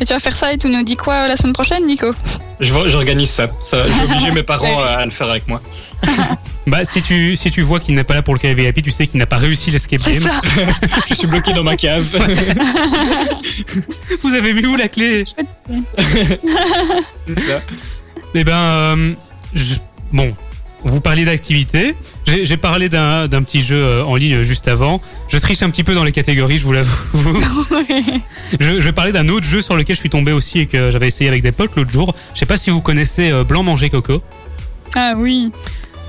Et tu vas faire ça et tu nous dis quoi euh, la semaine prochaine, Nico? J'organise ça. ça J'ai obligé mes parents à, à le faire avec moi. Bah, si tu, si tu vois qu'il n'est pas là pour le cas VIP, tu sais qu'il n'a pas réussi l'escape game. Je suis bloqué dans ma cave. Vous avez mis où la clé C'est ça. Eh ben, euh, je- bon, vous parliez d'activité. J'ai parlé d'un d'un petit jeu euh, en ligne juste avant. Je triche un petit peu dans les catégories, je vous l'avoue. je, je vais parler d'un autre jeu sur lequel je suis tombé aussi et que j'avais essayé avec des potes l'autre jour. Je sais pas si vous connaissez euh, Blanc Manger Coco. Ah oui.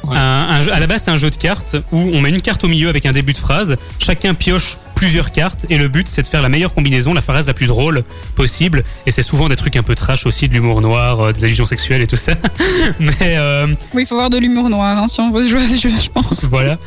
Ouais. Un- un jeu- à la base, c'est un jeu de cartes où on met une carte au milieu avec un début de phrase. Chacun pioche plusieurs cartes et le but, c'est de faire la meilleure combinaison, la phrase la plus drôle possible. Et c'est souvent des trucs un peu trash aussi, de l'humour noir, euh, des allusions sexuelles et tout ça. Mais euh, Oui, il faut voir de l'humour noir hein, si on veut jouer à ce jeu, je pense. voilà.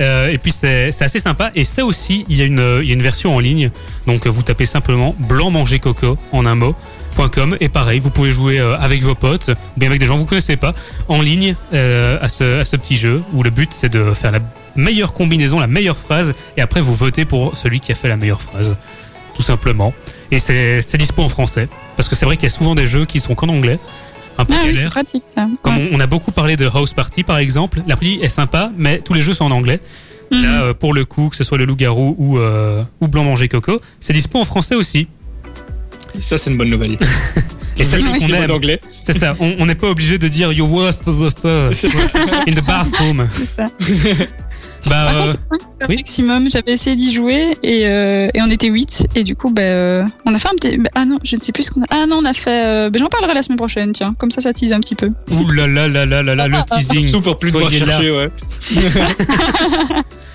Euh, et puis c'est assez sympa. Et ça aussi, il y, a une, il y a une version en ligne. Donc vous tapez simplement blanc manger coco en un mot. .com et pareil, vous pouvez jouer euh, avec vos potes bien avec des gens que vous connaissez pas en ligne euh, à, ce, à ce petit jeu où le but c'est de faire la meilleure combinaison, la meilleure phrase et après vous votez pour celui qui a fait la meilleure phrase, tout simplement. Et c'est dispo en français parce que c'est vrai qu'il y a souvent des jeux qui sont qu'en anglais, un peu Ah oui, galère. c'est pratique ça. Comme Ouais. on, on a beaucoup parlé de House Party par exemple, l'appli est sympa, mais tous les jeux sont en anglais. Mhm. Là, euh, pour le coup, que ce soit le loup-garou ou, euh, ou Blanc Manger Coco, c'est dispo en français aussi. Ça, c'est une bonne nouvelle. Et ça, c'est ce qu'on aime. C'est ça, on n'est pas obligé de dire You worth in the bathroom. ça. Bah, euh, contre, oui. maximum, j'avais essayé d'y jouer et, euh, et on était 8 et du coup bah, euh, on a fait un petit... bah, ah non, je ne sais plus ce qu'on a... Ah non, on a fait... euh, bah, J'en parlerai la semaine prochaine, tiens, comme ça ça tease un petit peu. ouh là là là là là là, le teasing. Surtout pour plus Soyez là, chercher, ouais.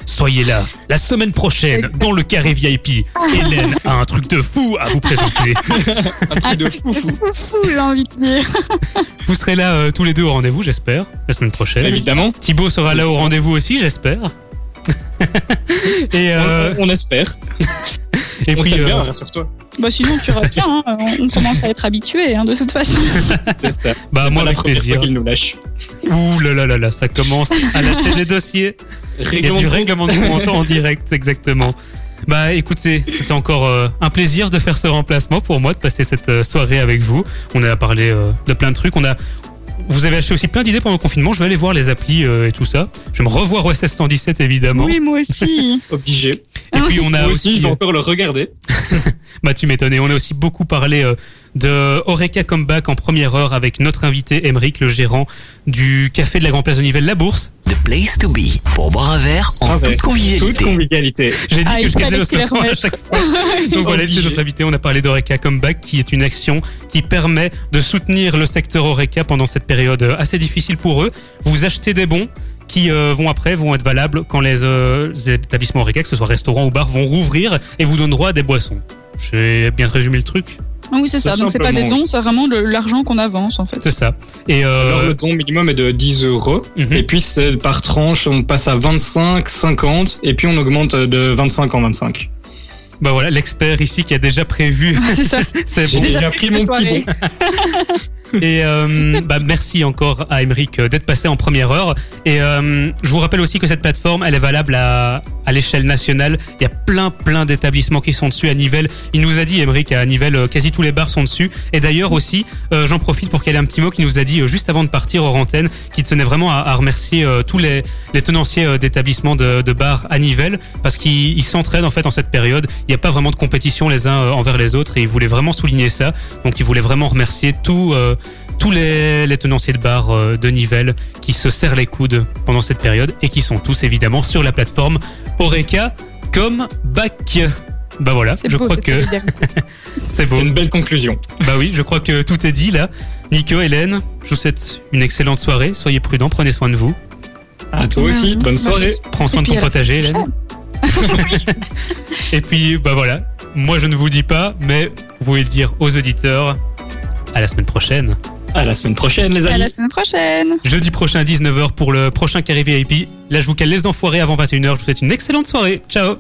Soyez là. La semaine prochaine, dans le carré VIP, Hélène a un truc de fou à vous présenter. Un truc de fou fou. Fou, fou, j'ai envie de dire. Vous serez là euh, tous les deux au rendez-vous, j'espère, la semaine prochaine. Évidemment. Thibaut sera là au rendez-vous aussi, j'espère. et euh, On, on espère. et on puis t'aime euh, bien, rassure-toi. Bah sinon tu reviens, hein, on, commence à être habitué hein, de toute façon. C'est ça. bah moi Pas la avec plaisir. fois qu'il nous lâche. Ouh là là là là, ça commence à lâcher des dossiers. Il y a du règlement de compte en direct, exactement. Bah écoutez, c'était encore euh, un plaisir de faire ce remplacement pour moi, de passer cette euh, soirée avec vous. On a parlé euh, de plein de trucs. On a vous avez acheté aussi plein d'idées pendant le confinement. Je vais aller voir les applis euh, et tout ça. Je vais me revoir OSS 117 évidemment. Oui, moi aussi. Obligé. Et puis on a Moi aussi, aussi, je vais encore le regarder. bah tu m'étonnes. Et on a aussi beaucoup parlé euh, de Oreca Comeback en première heure avec notre invité Emeric, le gérant du café de la Grand Place de Nivelles, La Bourse. The place to be pour boire un verre en toute convivialité. Toute convivialité. J'ai dit Ah, que je casais fallait le slogan à chaque fois. Donc voilà, c'est notre invité. On a parlé d'Oreca Comeback, qui est une action qui permet de soutenir le secteur Oreca pendant cette période euh, assez difficile pour eux. Vous achetez des bons qui euh, vont après vont être valables quand les, euh, les établissements Oreca, que ce soit restaurants ou bars, vont rouvrir et vous donnent droit à des boissons. J'ai bien résumé le truc. Ah Oui, c'est ça. Donc, c'est pas des dons, c'est vraiment l'argent qu'on avance, en fait. C'est ça. Et Alors, euh, le don minimum est de 10 euros. mhm. Et puis, c'est par tranche, on passe à 25, 50, et puis on augmente de 25 en 25. bah voilà, l'expert ici qui a déjà prévu. c'est ça. C'est J'ai bon. déjà pris mon petit bon. Et euh, bah, merci encore à Emeric euh, d'être passé en première heure. Et euh, je vous rappelle aussi que cette plateforme, elle est valable à, à l'échelle nationale. Il y a plein, plein d'établissements qui sont dessus à Nivelles. Il nous a dit, Emeric, à Nivelles, euh, quasi tous les bars sont dessus. Et d'ailleurs aussi, euh, j'en profite pour qu'elle ait un petit mot qui nous a dit juste avant de partir hors antenne, qui tenait vraiment à, remercier tous les, les tenanciers d'établissements de, de bars à Nivelles, parce qu'ils ils s'entraident en fait en cette période. Il n'y a pas vraiment de compétition les uns envers les autres, et ils voulaient vraiment souligner ça. Donc ils voulaient vraiment remercier tout, euh, tous les, les tenanciers de bar euh, de Nivelles qui se serrent les coudes pendant cette période et qui sont tous évidemment sur la plateforme Oreca comme bac. Bah voilà, je beau, crois que c'est beau. C'est une belle conclusion. Bah oui, je crois que tout est dit là. Nico, Hélène, je vous souhaite une excellente soirée. Soyez prudents, prenez soin de vous. À toi aussi, bonne soirée. Prends soin de ton potager, Hélène. Et puis, bah voilà. Moi, je ne vous dis pas, mais vous pouvez le dire aux auditeurs. À la semaine prochaine. À la semaine prochaine, les À amis. la semaine prochaine. Jeudi prochain, 19h pour le prochain Carré VIP. Là, je vous cale les enfoirés avant 21h. Je vous souhaite une excellente soirée. Ciao